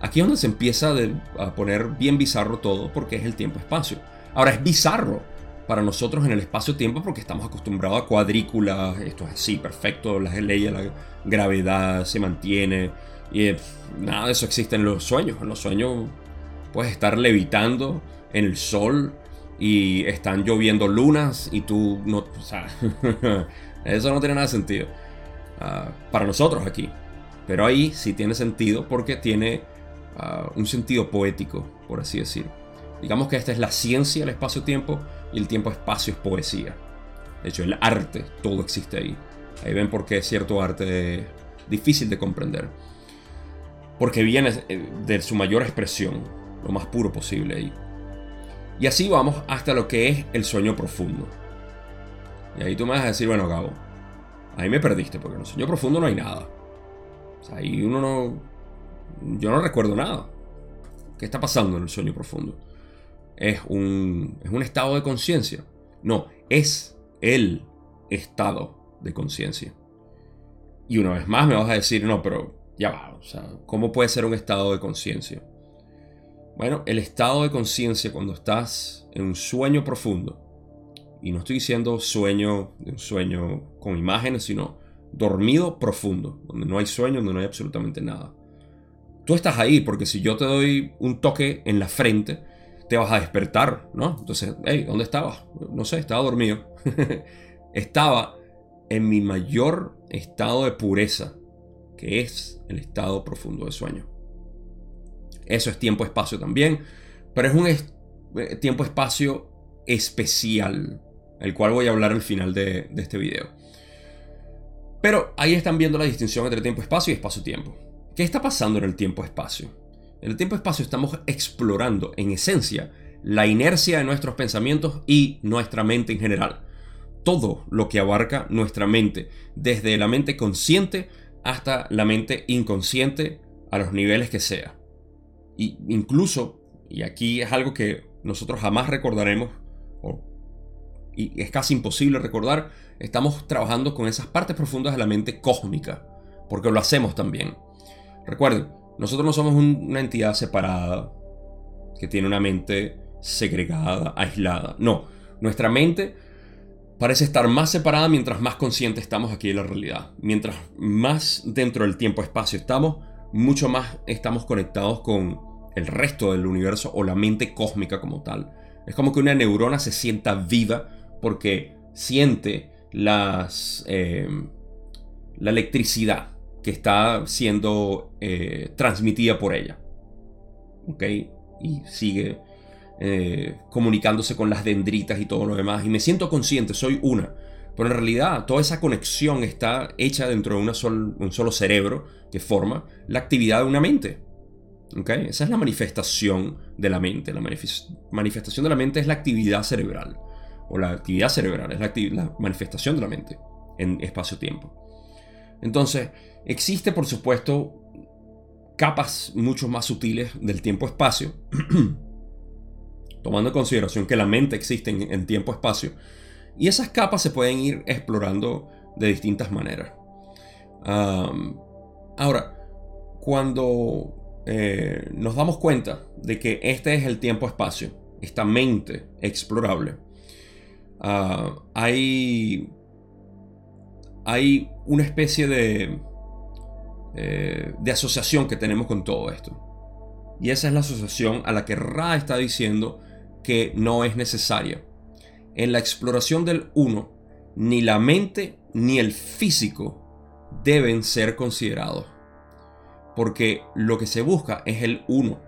Aquí es donde se empieza a poner bien bizarro todo porque es el tiempo-espacio. Ahora es bizarro para nosotros en el espacio-tiempo porque estamos acostumbrados a cuadrículas, esto es así, perfecto, las leyes la gravedad se mantiene y eh, nada de eso existe en los sueños. En los sueños puedes estar levitando en el sol y están lloviendo lunas y tú no, o sea, eso no tiene nada de sentido. ah, para nosotros aquí. Pero ahí sí tiene sentido porque tiene ah, un sentido poético, por así decir. Digamos que esta es la ciencia del espacio-tiempo y el tiempo-espacio es poesía. De hecho, el arte, todo existe ahí. Ahí ven por qué cierto arte es difícil de comprender. Porque viene eh, de su mayor expresión, lo más puro posible ahí. Y así vamos hasta lo que es el sueño profundo. Y ahí tú me vas a decir, bueno, Gabo, ahí me perdiste, porque en el sueño profundo no hay nada. O sea, ahí uno no. Yo no recuerdo nada. ¿Qué está pasando en el sueño profundo? ¿Es un, es un estado de conciencia? No, es el estado de conciencia. Y una vez más me vas a decir, no, pero ya va, o sea, ¿cómo puede ser un estado de conciencia? Bueno, el estado de conciencia cuando estás en un sueño profundo, y no estoy diciendo sueño, un sueño con imágenes, sino dormido profundo, donde no hay sueño, donde no hay absolutamente nada. Tú estás ahí porque si yo te doy un toque en la frente, te vas a despertar, ¿no? Entonces, hey, ¿dónde estabas? No sé, estaba dormido. estaba en mi mayor estado de pureza, que es el estado profundo de sueño. Eso es tiempo-espacio también, pero es un eh, tiempo-espacio especial, el cual voy a hablar al final de, de este video. Pero ahí están viendo la distinción entre tiempo-espacio y espacio-tiempo. ¿Qué está pasando en el tiempo-espacio? En el tiempo-espacio estamos explorando, en esencia, la inercia de nuestros pensamientos y nuestra mente en general todo lo que abarca nuestra mente, desde la mente consciente hasta la mente inconsciente a los niveles que sea. Y incluso, y aquí es algo que nosotros jamás recordaremos, y es casi imposible recordar, estamos trabajando con esas partes profundas de la mente cósmica, porque lo hacemos también. Recuerden, nosotros no somos una entidad separada, que tiene una mente segregada, aislada. No, nuestra mente parece estar más separada mientras más consciente estamos aquí de la realidad. Mientras más dentro del tiempo-espacio estamos, mucho más estamos conectados con el resto del universo o la mente cósmica como tal. Es como que una neurona se sienta viva porque siente las, eh, la electricidad que está siendo eh, transmitida por ella. ¿Ok? Y sigue eh, comunicándose con las dendritas y todo lo demás. Y me siento consciente, soy una. Pero en realidad toda esa conexión está hecha dentro de una un solo cerebro que forma la actividad de una mente. ¿Okay? Esa es la manifestación de la mente. La manifestación de la mente es la actividad cerebral. O la actividad cerebral es la, la manifestación de la mente en espacio-tiempo. Entonces, existe por supuesto capas mucho más sutiles del tiempo-espacio tomando en consideración que la mente existe en, tiempo-espacio, y esas capas se pueden ir explorando de distintas maneras. ahora, cuando eh, nos damos cuenta de que este es el tiempo-espacio, esta mente explorable, ah, hay, hay una especie de, eh, de asociación que tenemos con todo esto. Y esa es la asociación a la que Ra está diciendo que no es necesaria. En la exploración del uno, ni la mente ni el físico deben ser considerados. Porque lo que se busca es el uno.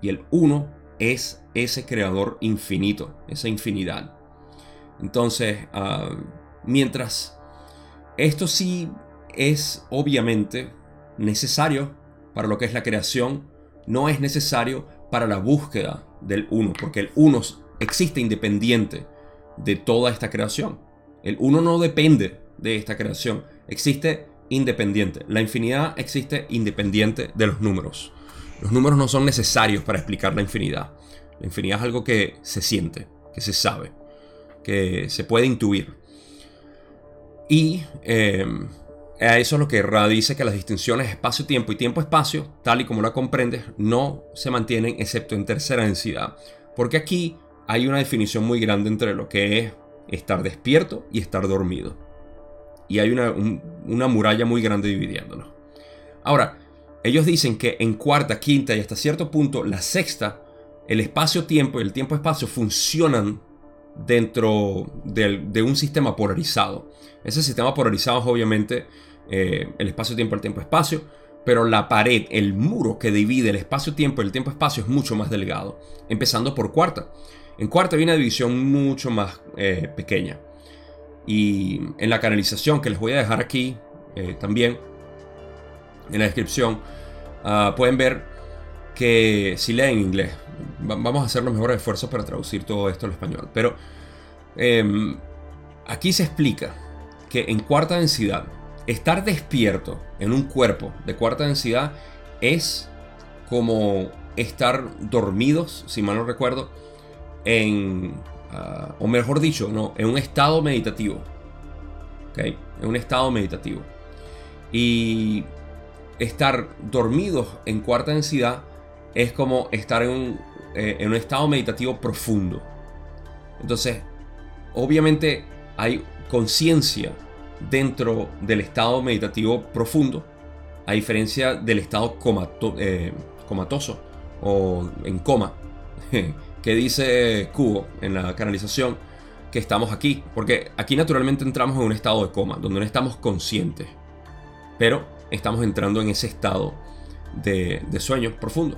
Y el uno es ese creador infinito, esa infinidad. Entonces, ah, mientras esto sí es obviamente necesario para lo que es la creación, no es necesario para la búsqueda del uno, porque el uno existe independiente de toda esta creación. El uno no depende de esta creación, existe independiente. La infinidad existe independiente de los números. Los números no son necesarios para explicar la infinidad. La infinidad es algo que se siente, que se sabe, que se puede intuir. Y eh, a eso es lo que Ra dice que las distinciones espacio-tiempo y tiempo-espacio, tal y como la comprendes, no se mantienen excepto en tercera densidad. Porque aquí hay una definición muy grande entre lo que es estar despierto y estar dormido. Y hay una, una muralla muy grande dividiéndonos. Ahora, ellos dicen que en cuarta, quinta y hasta cierto punto la sexta, el espacio-tiempo y el tiempo-espacio funcionan dentro de un sistema polarizado. Ese sistema polarizado es obviamente eh, el espacio-tiempo, el tiempo-espacio, pero la pared, el muro que divide el espacio-tiempo y el tiempo-espacio es mucho más delgado, empezando por cuarta. En cuarta hay una división mucho más eh, pequeña. Y en la canalización que les voy a dejar aquí eh, también, en la descripción, ah, pueden ver que si leen inglés, vamos a hacer los mejores esfuerzos para traducir todo esto al español. Pero em, aquí se explica que en cuarta densidad, estar despierto en un cuerpo de cuarta densidad es como estar dormidos, si mal no recuerdo, en, ah, o mejor dicho, no, en un estado meditativo. En un estado meditativo. Y estar dormidos en cuarta densidad es como estar en un, eh, en un estado meditativo profundo. Entonces, obviamente hay conciencia dentro del estado meditativo profundo, a diferencia del estado eh, comatoso o en coma, que dice Cubo en la canalización que estamos aquí, porque aquí naturalmente entramos en un estado de coma, donde no estamos conscientes, pero estamos entrando en ese estado de, de sueño profundo.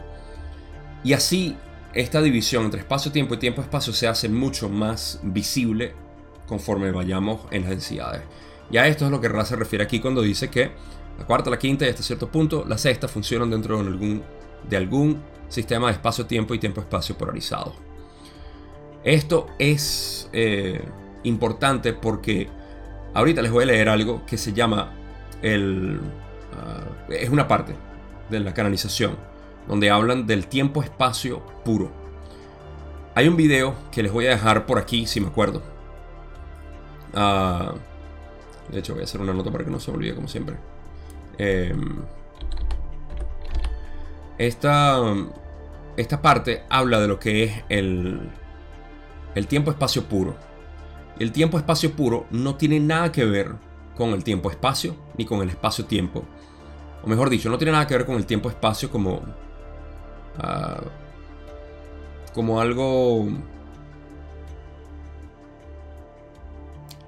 Y así esta división entre espacio-tiempo y tiempo-espacio se hace mucho más visible conforme vayamos en las densidades. Y a esto es lo que Ra se refiere aquí cuando dice que la cuarta, la quinta y hasta cierto punto la sexta funcionan dentro de algún, sistema de espacio-tiempo y tiempo-espacio polarizado. Esto es eh, importante porque ahorita les voy a leer algo que se llama el... Ah, es una parte de la canalización donde hablan del tiempo-espacio puro. Hay un video que les voy a dejar por aquí si me acuerdo. Uh, de hecho, voy a hacer una nota para que no se olvide, como siempre. Em, esta, esta parte habla de lo que es el, el tiempo-espacio puro. El tiempo-espacio puro no tiene nada que ver con el tiempo-espacio ni con el espacio-tiempo. O mejor dicho, no tiene nada que ver con el tiempo-espacio como. Ah, como algo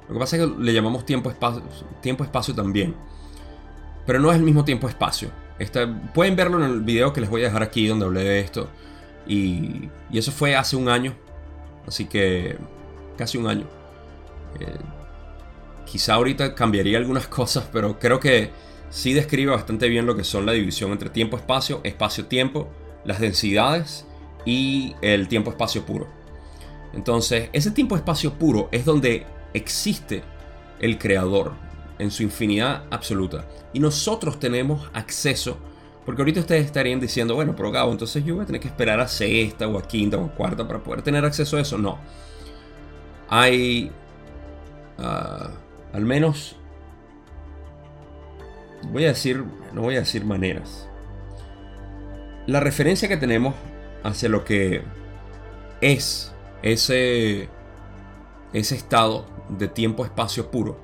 Lo que pasa es que le llamamos tiempo-espacio tiempo -espacio también. Pero no es el mismo tiempo-espacio. pueden verlo en el video que les voy a dejar aquí donde hablé de esto. Y, eso fue hace un año. Así que casi un año. Eh, quizá ahorita cambiaría algunas cosas, pero creo que sí describe bastante bien lo que son la división entre tiempo-espacio, espacio-tiempo, las densidades y el tiempo-espacio puro. Entonces, ese tiempo-espacio puro es donde existe el creador en su infinidad absoluta. Y nosotros tenemos acceso, porque ahorita ustedes estarían diciendo, bueno, pero Gabo, entonces yo voy a tener que esperar a sexta o a quinta o a cuarta para poder tener acceso a eso. No. Hay ah, al menos, voy a decir, no voy a decir maneras. La referencia que tenemos hacia lo que es ese, ese estado de tiempo-espacio puro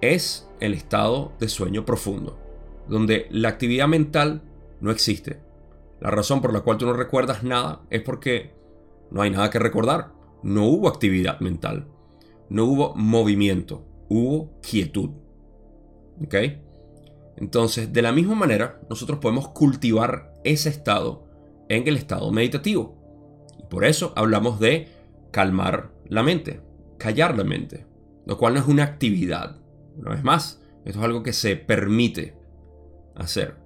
es el estado de sueño profundo, donde la actividad mental no existe. La razón por la cual tú no recuerdas nada es porque no hay nada que recordar. No hubo actividad mental. No hubo movimiento. Hubo quietud. ¿Ok? Entonces, de la misma manera, nosotros podemos cultivar ese estado en el estado meditativo. Y por eso hablamos de calmar la mente callar la mente, lo cual no es una actividad. Una vez más, esto es algo que se permite hacer.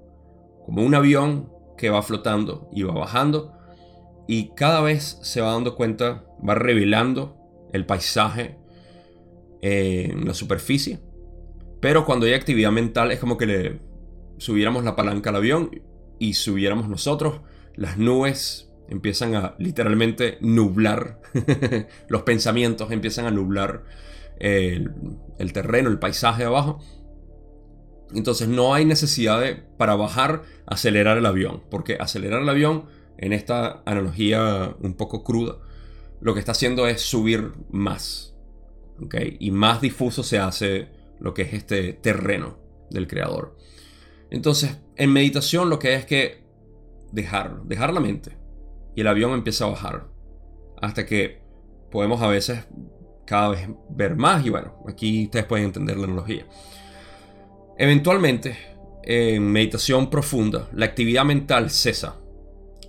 Como un avión que va flotando y va bajando y cada vez se va dando cuenta, va revelando el paisaje en la superficie. Pero cuando hay actividad mental es como que le subiéramos la palanca al avión y subiéramos nosotros, las nubes empiezan a literalmente nublar los pensamientos, empiezan a nublar el, terreno, el paisaje abajo. Entonces no hay necesidad de, para bajar, acelerar el avión, porque acelerar el avión, en esta analogía un poco cruda, lo que está haciendo es subir más. Y más difuso se hace lo que es este terreno del creador. Entonces, en meditación lo que es que dejar, dejar la mente, y el avión empieza a bajar. Hasta que podemos a veces cada vez ver más y bueno, aquí ustedes pueden entender la analogía. Eventualmente, en meditación profunda, la actividad mental cesa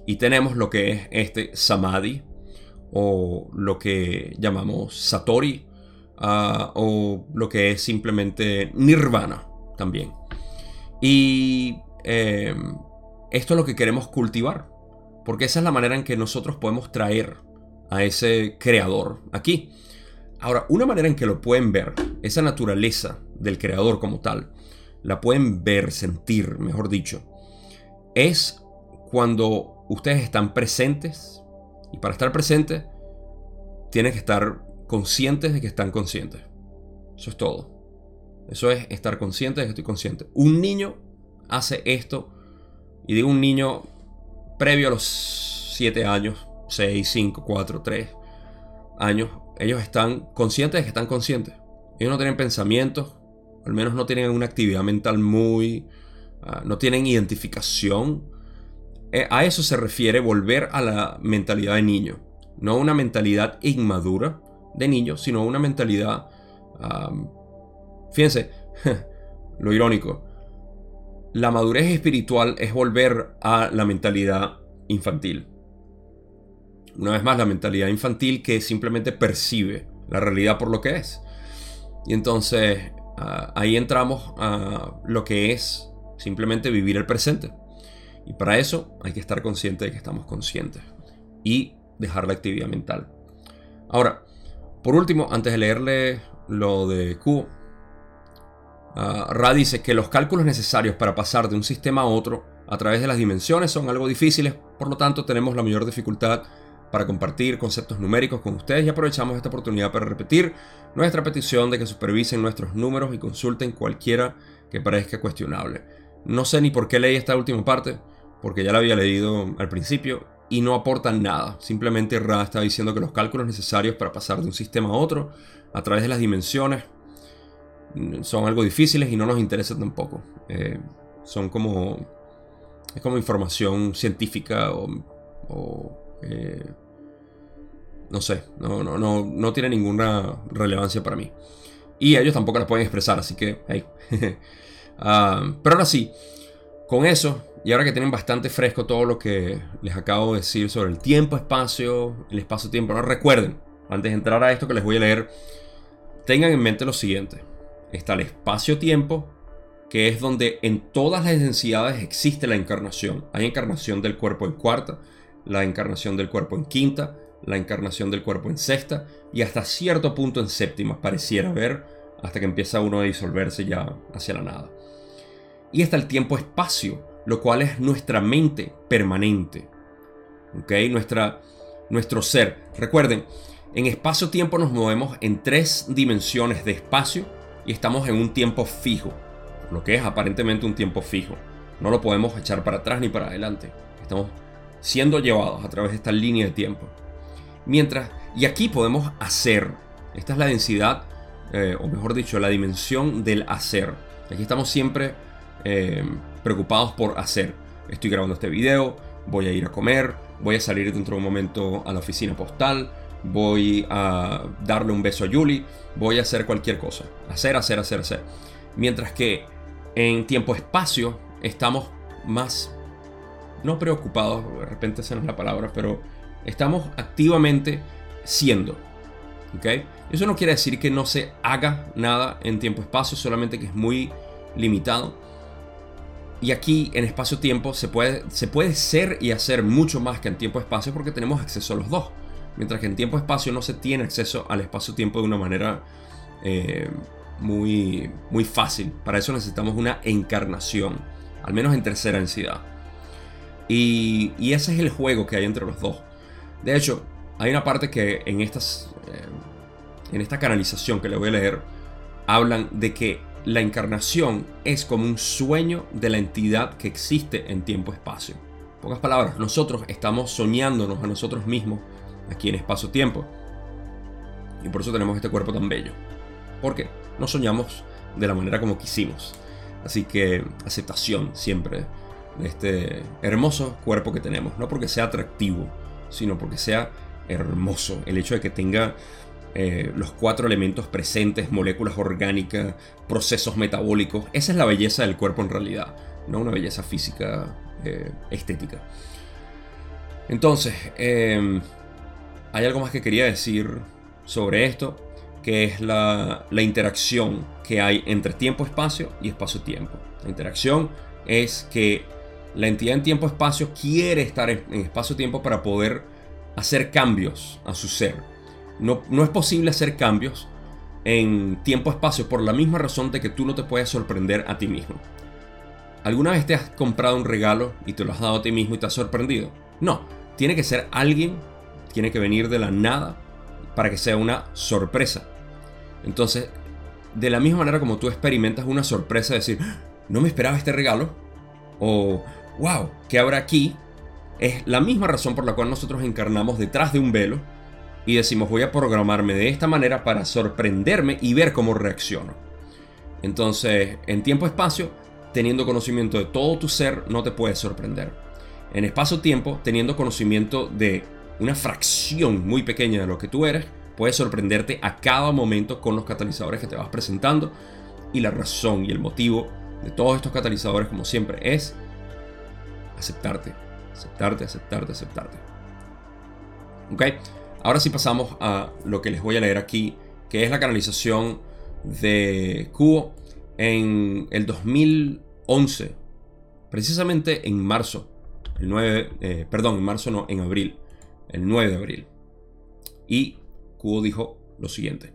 y tenemos lo que es este samadhi o lo que llamamos satori ah, o lo que es simplemente nirvana también. Y em, esto es lo que queremos cultivar, porque esa es la manera en que nosotros podemos traer a ese creador aquí. Ahora, una manera en que lo pueden ver, esa naturaleza del creador como tal, la pueden ver, sentir, mejor dicho, es cuando ustedes están presentes. Y para estar presentes, tienen que estar conscientes de que están conscientes. Eso es todo. Eso es estar consciente de que estoy consciente. Un niño hace esto, y digo un niño previo a los 7 años, 6, 5, 4, 3 años, ellos están conscientes de que están conscientes. Ellos no tienen pensamientos, al menos no tienen una actividad mental muy... Ah, no tienen identificación. Eh, a eso se refiere volver a la mentalidad de niño. No una mentalidad inmadura de niño, sino una mentalidad... fíjense, lo irónico. La madurez espiritual es volver a la mentalidad infantil. Una vez más, la mentalidad infantil que simplemente percibe la realidad por lo que es. Y entonces ah, ahí entramos a lo que es simplemente vivir el presente. Y para eso hay que estar consciente de que estamos conscientes y dejar la actividad mental. Ahora, por último, antes de leerle lo de Q, uh, Ra dice que los cálculos necesarios para pasar de un sistema a otro a través de las dimensiones son algo difíciles, por lo tanto tenemos la mayor dificultad para compartir conceptos numéricos con ustedes y aprovechamos esta oportunidad para repetir nuestra petición de que supervisen nuestros números y consulten cualquiera que parezca cuestionable. No sé ni por qué leí esta última parte, porque ya la había leído al principio y no aportan nada. Simplemente Ra está diciendo que los cálculos necesarios para pasar de un sistema a otro a través de las dimensiones son algo difíciles y no nos interesa tampoco. Eh, son como es como información científica o eh, no sé, no, no, no, no tiene ninguna relevancia para mí. Y ellos tampoco la pueden expresar, así que, hey. Ah, pero ahora sí, con eso, y ahora que tienen bastante fresco todo lo que les acabo de decir sobre el tiempo, espacio, el espacio-tiempo, no recuerden, antes de entrar a esto que les voy a leer, tengan en mente lo siguiente. Está el espacio-tiempo, que es donde en todas las densidades existe la encarnación. Hay encarnación del cuerpo en cuarta, la encarnación del cuerpo en quinta, la encarnación del cuerpo en sexta y hasta cierto punto en séptima, pareciera ver, hasta que empieza uno a disolverse ya hacia la nada. Y está el tiempo-espacio, lo cual es nuestra mente permanente. ¿Ok? Nuestra, nuestro ser. Recuerden, en espacio-tiempo nos movemos en tres dimensiones de espacio y estamos en un tiempo fijo, lo que es aparentemente un tiempo fijo. No lo podemos echar para atrás ni para adelante. Estamos siendo llevados a través de esta línea de tiempo. Mientras, y aquí podemos hacer, esta es la densidad, eh, o mejor dicho, la dimensión del hacer. Aquí estamos siempre eh, preocupados por hacer. Estoy grabando este video, voy a ir a comer, voy a salir dentro de un momento a la oficina postal, voy a darle un beso a Julie, voy a hacer cualquier cosa. Hacer, hacer, hacer, hacer. Mientras que en tiempo-espacio estamos más no preocupados, de repente esa no es la palabra, pero estamos activamente siendo. Eso no quiere decir que no se haga nada en tiempo-espacio, solamente que es muy limitado. Y aquí en espacio-tiempo se puede, se puede ser y hacer mucho más que en tiempo-espacio porque tenemos acceso a los dos. Mientras que en tiempo-espacio no se tiene acceso al espacio-tiempo de una manera eh, muy, muy fácil. Para eso necesitamos una encarnación, al menos en tercera densidad. Y, ese es el juego que hay entre los dos. De hecho, hay una parte que en, estas, eh, en esta canalización que le voy a leer, hablan de que la encarnación es como un sueño de la entidad que existe en tiempo-espacio. En pocas palabras, nosotros estamos soñándonos a nosotros mismos aquí en espacio-tiempo. Y por eso tenemos este cuerpo tan bello. Porque no soñamos de la manera como quisimos. Así que aceptación siempre de este hermoso cuerpo que tenemos. No porque sea atractivo, sino porque sea hermoso. El hecho de que tenga eh, los cuatro elementos presentes, moléculas orgánicas, procesos metabólicos. Esa es la belleza del cuerpo en realidad, no una belleza física eh, estética. Entonces, em, hay algo más que quería decir sobre esto, que es la, interacción que hay entre tiempo-espacio y espacio-tiempo. La interacción es que la entidad en tiempo-espacio quiere estar en, espacio-tiempo para poder hacer cambios a su ser. No, no es posible hacer cambios en tiempo-espacio por la misma razón de que tú no te puedes sorprender a ti mismo. ¿Alguna vez te has comprado un regalo y te lo has dado a ti mismo y te has sorprendido? No, tiene que ser alguien, tiene que venir de la nada para que sea una sorpresa. Entonces, de la misma manera como tú experimentas una sorpresa de decir, ¡Ah! no me esperaba este regalo, o wow, ¿qué habrá aquí? Es la misma razón por la cual nosotros encarnamos detrás de un velo y decimos voy a programarme de esta manera para sorprenderme y ver cómo reacciono. Entonces, en tiempo-espacio, teniendo conocimiento de todo tu ser, no te puedes sorprender. En espacio-tiempo, teniendo conocimiento de una fracción muy pequeña de lo que tú eres, puedes sorprenderte a cada momento con los catalizadores que te vas presentando. Y la razón y el motivo de todos estos catalizadores, como siempre, es aceptarte, aceptarte, aceptarte, aceptarte. Ok, ahora sí pasamos a lo que les voy a leer aquí, que es la canalización de Cubo en el 2011, precisamente en marzo, el 9, eh, perdón, en marzo no, en abril, el 9 de abril. Y Cubo dijo lo siguiente.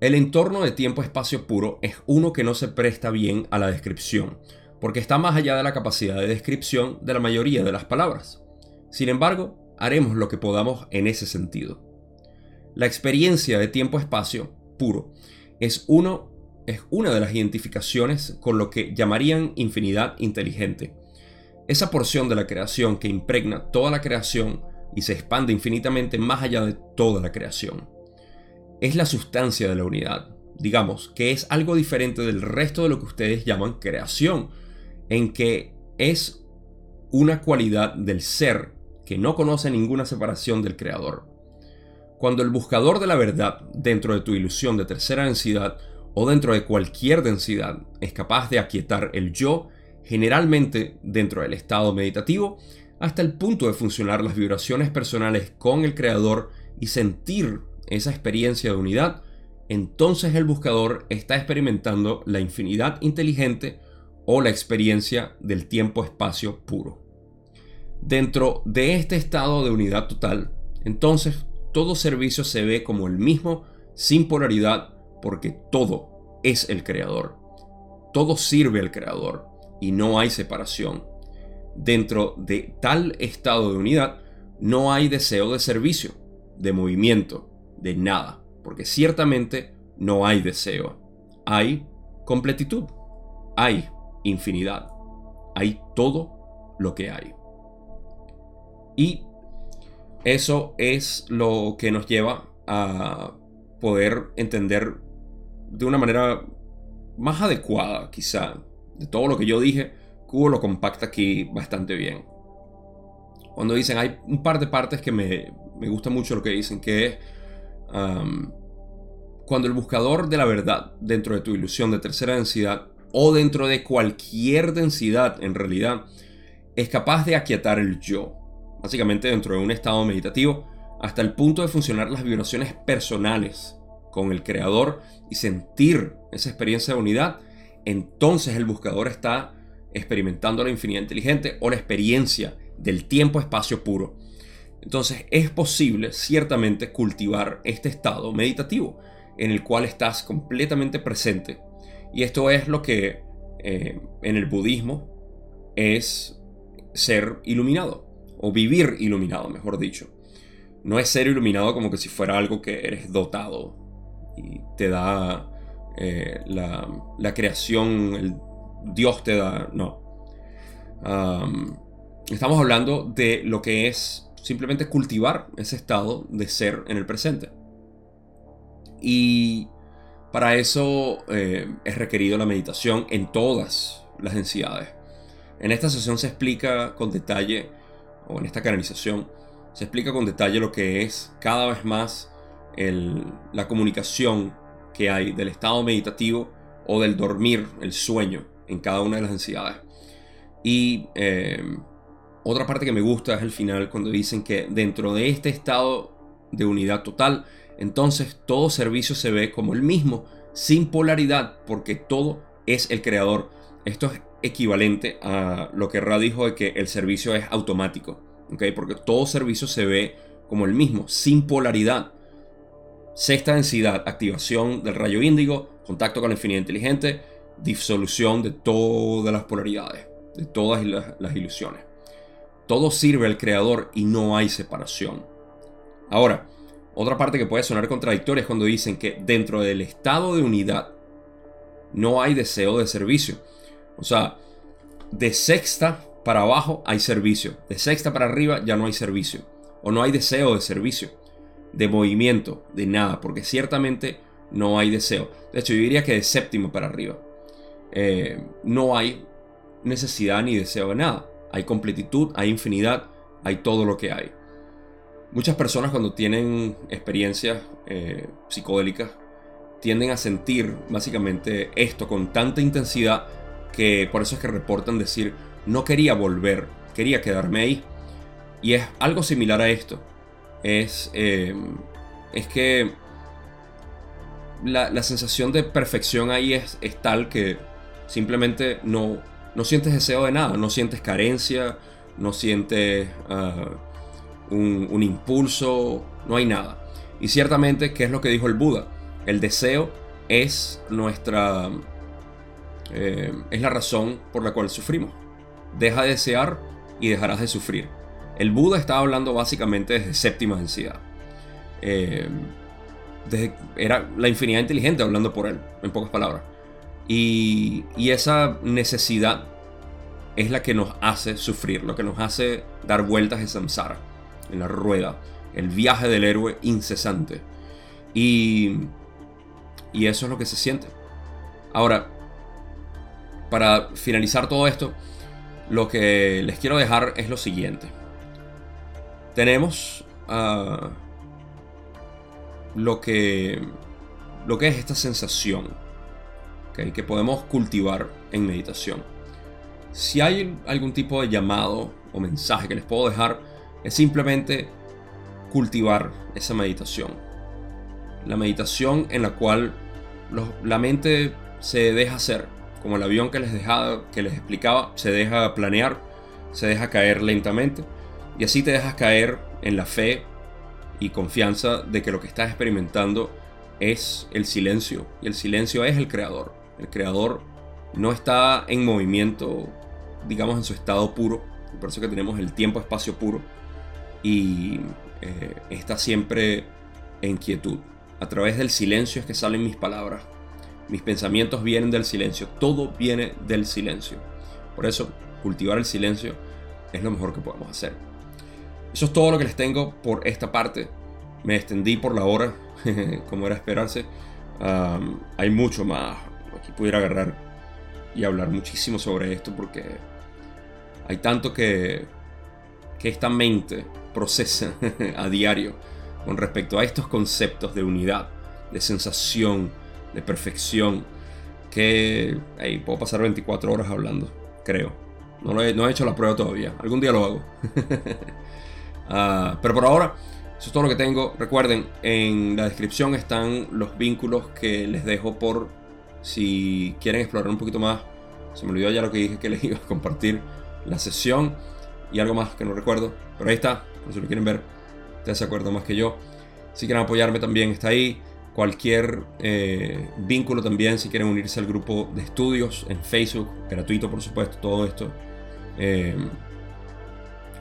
El entorno de tiempo-espacio puro es uno que no se presta bien a la descripción, porque está más allá de la capacidad de descripción de la mayoría de las palabras. Sin embargo, haremos lo que podamos en ese sentido. La experiencia de tiempo-espacio puro es, uno, es una de las identificaciones con lo que llamarían infinidad inteligente. Esa porción de la creación que impregna toda la creación y se expande infinitamente más allá de toda la creación es la sustancia de la unidad. Digamos que es algo diferente del resto de lo que ustedes llaman creación, en que es una cualidad del ser que no conoce ninguna separación del creador. Cuando el buscador de la verdad dentro de tu ilusión de tercera densidad o dentro de cualquier densidad es capaz de aquietar el yo, generalmente dentro del estado meditativo, hasta el punto de funcionar las vibraciones personales con el creador y sentir esa experiencia de unidad, entonces el buscador está experimentando la infinidad inteligente o la experiencia del tiempo-espacio puro. Dentro de este estado de unidad total, entonces todo servicio se ve como el mismo sin polaridad porque todo es el creador. Todo sirve al creador y no hay separación. Dentro de tal estado de unidad no hay deseo de servicio, de movimiento, de nada, porque ciertamente no hay deseo, hay completitud, hay infinidad, hay todo lo que hay. Y eso es lo que nos lleva a poder entender de una manera más adecuada, quizá, de todo lo que yo dije, Cubo lo compacta aquí bastante bien. Cuando dicen, hay un par de partes que me, me gusta mucho lo que dicen, que es cuando el buscador de la verdad dentro de tu ilusión de tercera densidad o dentro de cualquier densidad en realidad es capaz de aquietar el yo, básicamente dentro de un estado meditativo, hasta el punto de funcionar las vibraciones personales con el creador y sentir esa experiencia de unidad, entonces el buscador está experimentando la infinidad inteligente o la experiencia del tiempo-espacio puro. Entonces es posible ciertamente cultivar este estado meditativo en el cual estás completamente presente. Y esto es lo que eh, en el budismo es ser iluminado o vivir iluminado, mejor dicho. No es ser iluminado como que si fuera algo que eres dotado y te da eh, la, creación, el Dios te da, no. estamos hablando de lo que es simplemente cultivar ese estado de ser en el presente. Y para eso eh, es requerido la meditación en todas las densidades. En esta sesión se explica con detalle, o en esta canalización, se explica con detalle lo que es cada vez más la comunicación que hay del estado meditativo o del dormir, el sueño, en cada una de las densidades. Y eh, otra parte que me gusta es el final cuando dicen que dentro de este estado de unidad total, entonces todo servicio se ve como el mismo, sin polaridad, porque todo es el creador. Esto es equivalente a lo que Ra dijo de que el servicio es automático, ¿okay? porque todo servicio se ve como el mismo, sin polaridad. Sexta densidad, activación del rayo índigo, contacto con la infinidad inteligente, disolución de todas las polaridades, de todas las, ilusiones. Todo sirve al creador y no hay separación. Ahora, otra parte que puede sonar contradictoria es cuando dicen que dentro del estado de unidad no hay deseo de servicio. O sea, de sexta para abajo hay servicio, de sexta para arriba ya no hay servicio, o no hay deseo de servicio, de movimiento, de nada, porque ciertamente no hay deseo. De hecho, yo diría que de séptima para arriba eh, no hay necesidad ni deseo de nada. Hay completitud, hay infinidad, hay todo lo que hay. Muchas personas cuando tienen experiencias eh, psicodélicas tienden a sentir básicamente esto con tanta intensidad que por eso es que reportan decir no quería volver, quería quedarme ahí. Y es algo similar a esto. Es, eh, es que la, sensación de perfección ahí es, es tal que simplemente no, no sientes deseo de nada, no sientes carencia, no sientes ah, un, impulso, no hay nada. Y ciertamente, ¿qué es lo que dijo el Buda? El deseo es nuestra... Eh, es la razón por la cual sufrimos. Deja de desear y dejarás de sufrir. El Buda estaba hablando básicamente desde séptima densidad. Eh, era la infinidad inteligente hablando por él, en pocas palabras. Y, esa necesidad es la que nos hace sufrir, lo que nos hace dar vueltas en samsara, en la rueda, el viaje del héroe incesante. Y eso es lo que se siente. Ahora, para finalizar todo esto, lo que les quiero dejar es lo siguiente. Tenemos uh, lo, que, lo que es esta sensación que podemos cultivar en meditación. Si hay algún tipo de llamado o mensaje que les puedo dejar, es simplemente cultivar esa meditación. La meditación en la cual la mente se deja hacer, como el avión que les, dejaba, que les explicaba, se deja planear, se deja caer lentamente, y así te dejas caer en la fe y confianza de que lo que estás experimentando es el silencio y el silencio es el creador. El creador no está en movimiento, digamos, en su estado puro, por eso que tenemos el tiempo-espacio puro y eh, está siempre en quietud. A través del silencio es que salen mis palabras. Mis pensamientos vienen del silencio. Todo viene del silencio. Por eso, cultivar el silencio es lo mejor que podemos hacer. Eso es todo lo que les tengo por esta parte. Me extendí por la hora, como era esperarse. hay mucho más. Aquí pudiera agarrar y hablar muchísimo sobre esto porque hay tanto que, que esta mente procesa a diario con respecto a estos conceptos de unidad, de sensación, de perfección, que puedo pasar 24 horas hablando, creo. No, lo he, no he hecho la prueba todavía, algún día lo hago. Ah, pero por ahora, eso es todo lo que tengo. Recuerden, en la descripción están los vínculos que les dejo por si quieren explorar un poquito más. Se me olvidó ya lo que dije que les iba a compartir la sesión y algo más que no recuerdo. Pero ahí está, por si lo quieren ver, ustedes se acuerdan más que yo. Si quieren apoyarme también está ahí. Cualquier eh, vínculo también, si quieren unirse al grupo de estudios en Facebook, gratuito por supuesto, todo esto. Eh,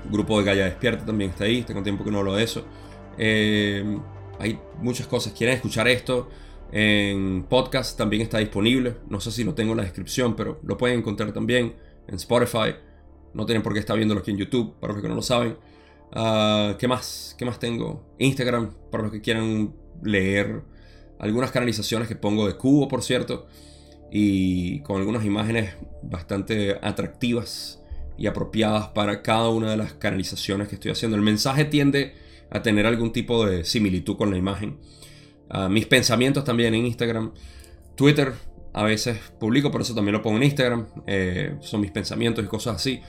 grupo de Gaia Despierta también está ahí, tengo tiempo que no hablo de eso. Eh, hay muchas cosas. ¿Quieren escuchar esto? En podcast también está disponible. No sé si lo tengo en la descripción, pero lo pueden encontrar también en Spotify. No tienen por qué estar viéndolo aquí en YouTube, para los que no lo saben. Ah, ¿Qué más? ¿Qué más tengo? Instagram, para los que quieran leer algunas canalizaciones que pongo de cubo, por cierto. Y con algunas imágenes bastante atractivas y apropiadas para cada una de las canalizaciones que estoy haciendo. El mensaje tiende a tener algún tipo de similitud con la imagen. Ah, mis pensamientos también en Instagram. Twitter, a veces publico, por eso también lo pongo en Instagram. Eh, son mis pensamientos y cosas así.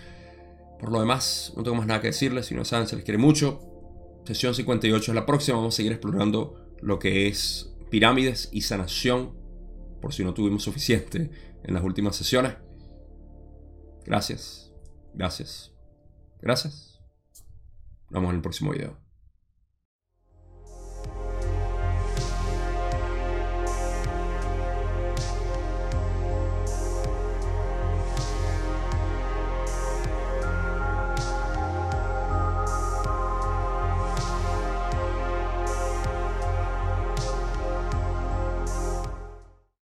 Por lo demás, no tengo más nada que decirles. Si no saben, se les quiere mucho. Sesión 58 es la próxima. Vamos a seguir explorando lo que es pirámides y sanación. Por si no tuvimos suficiente en las últimas sesiones. Gracias. Gracias. Gracias. Nos vemos en el próximo video.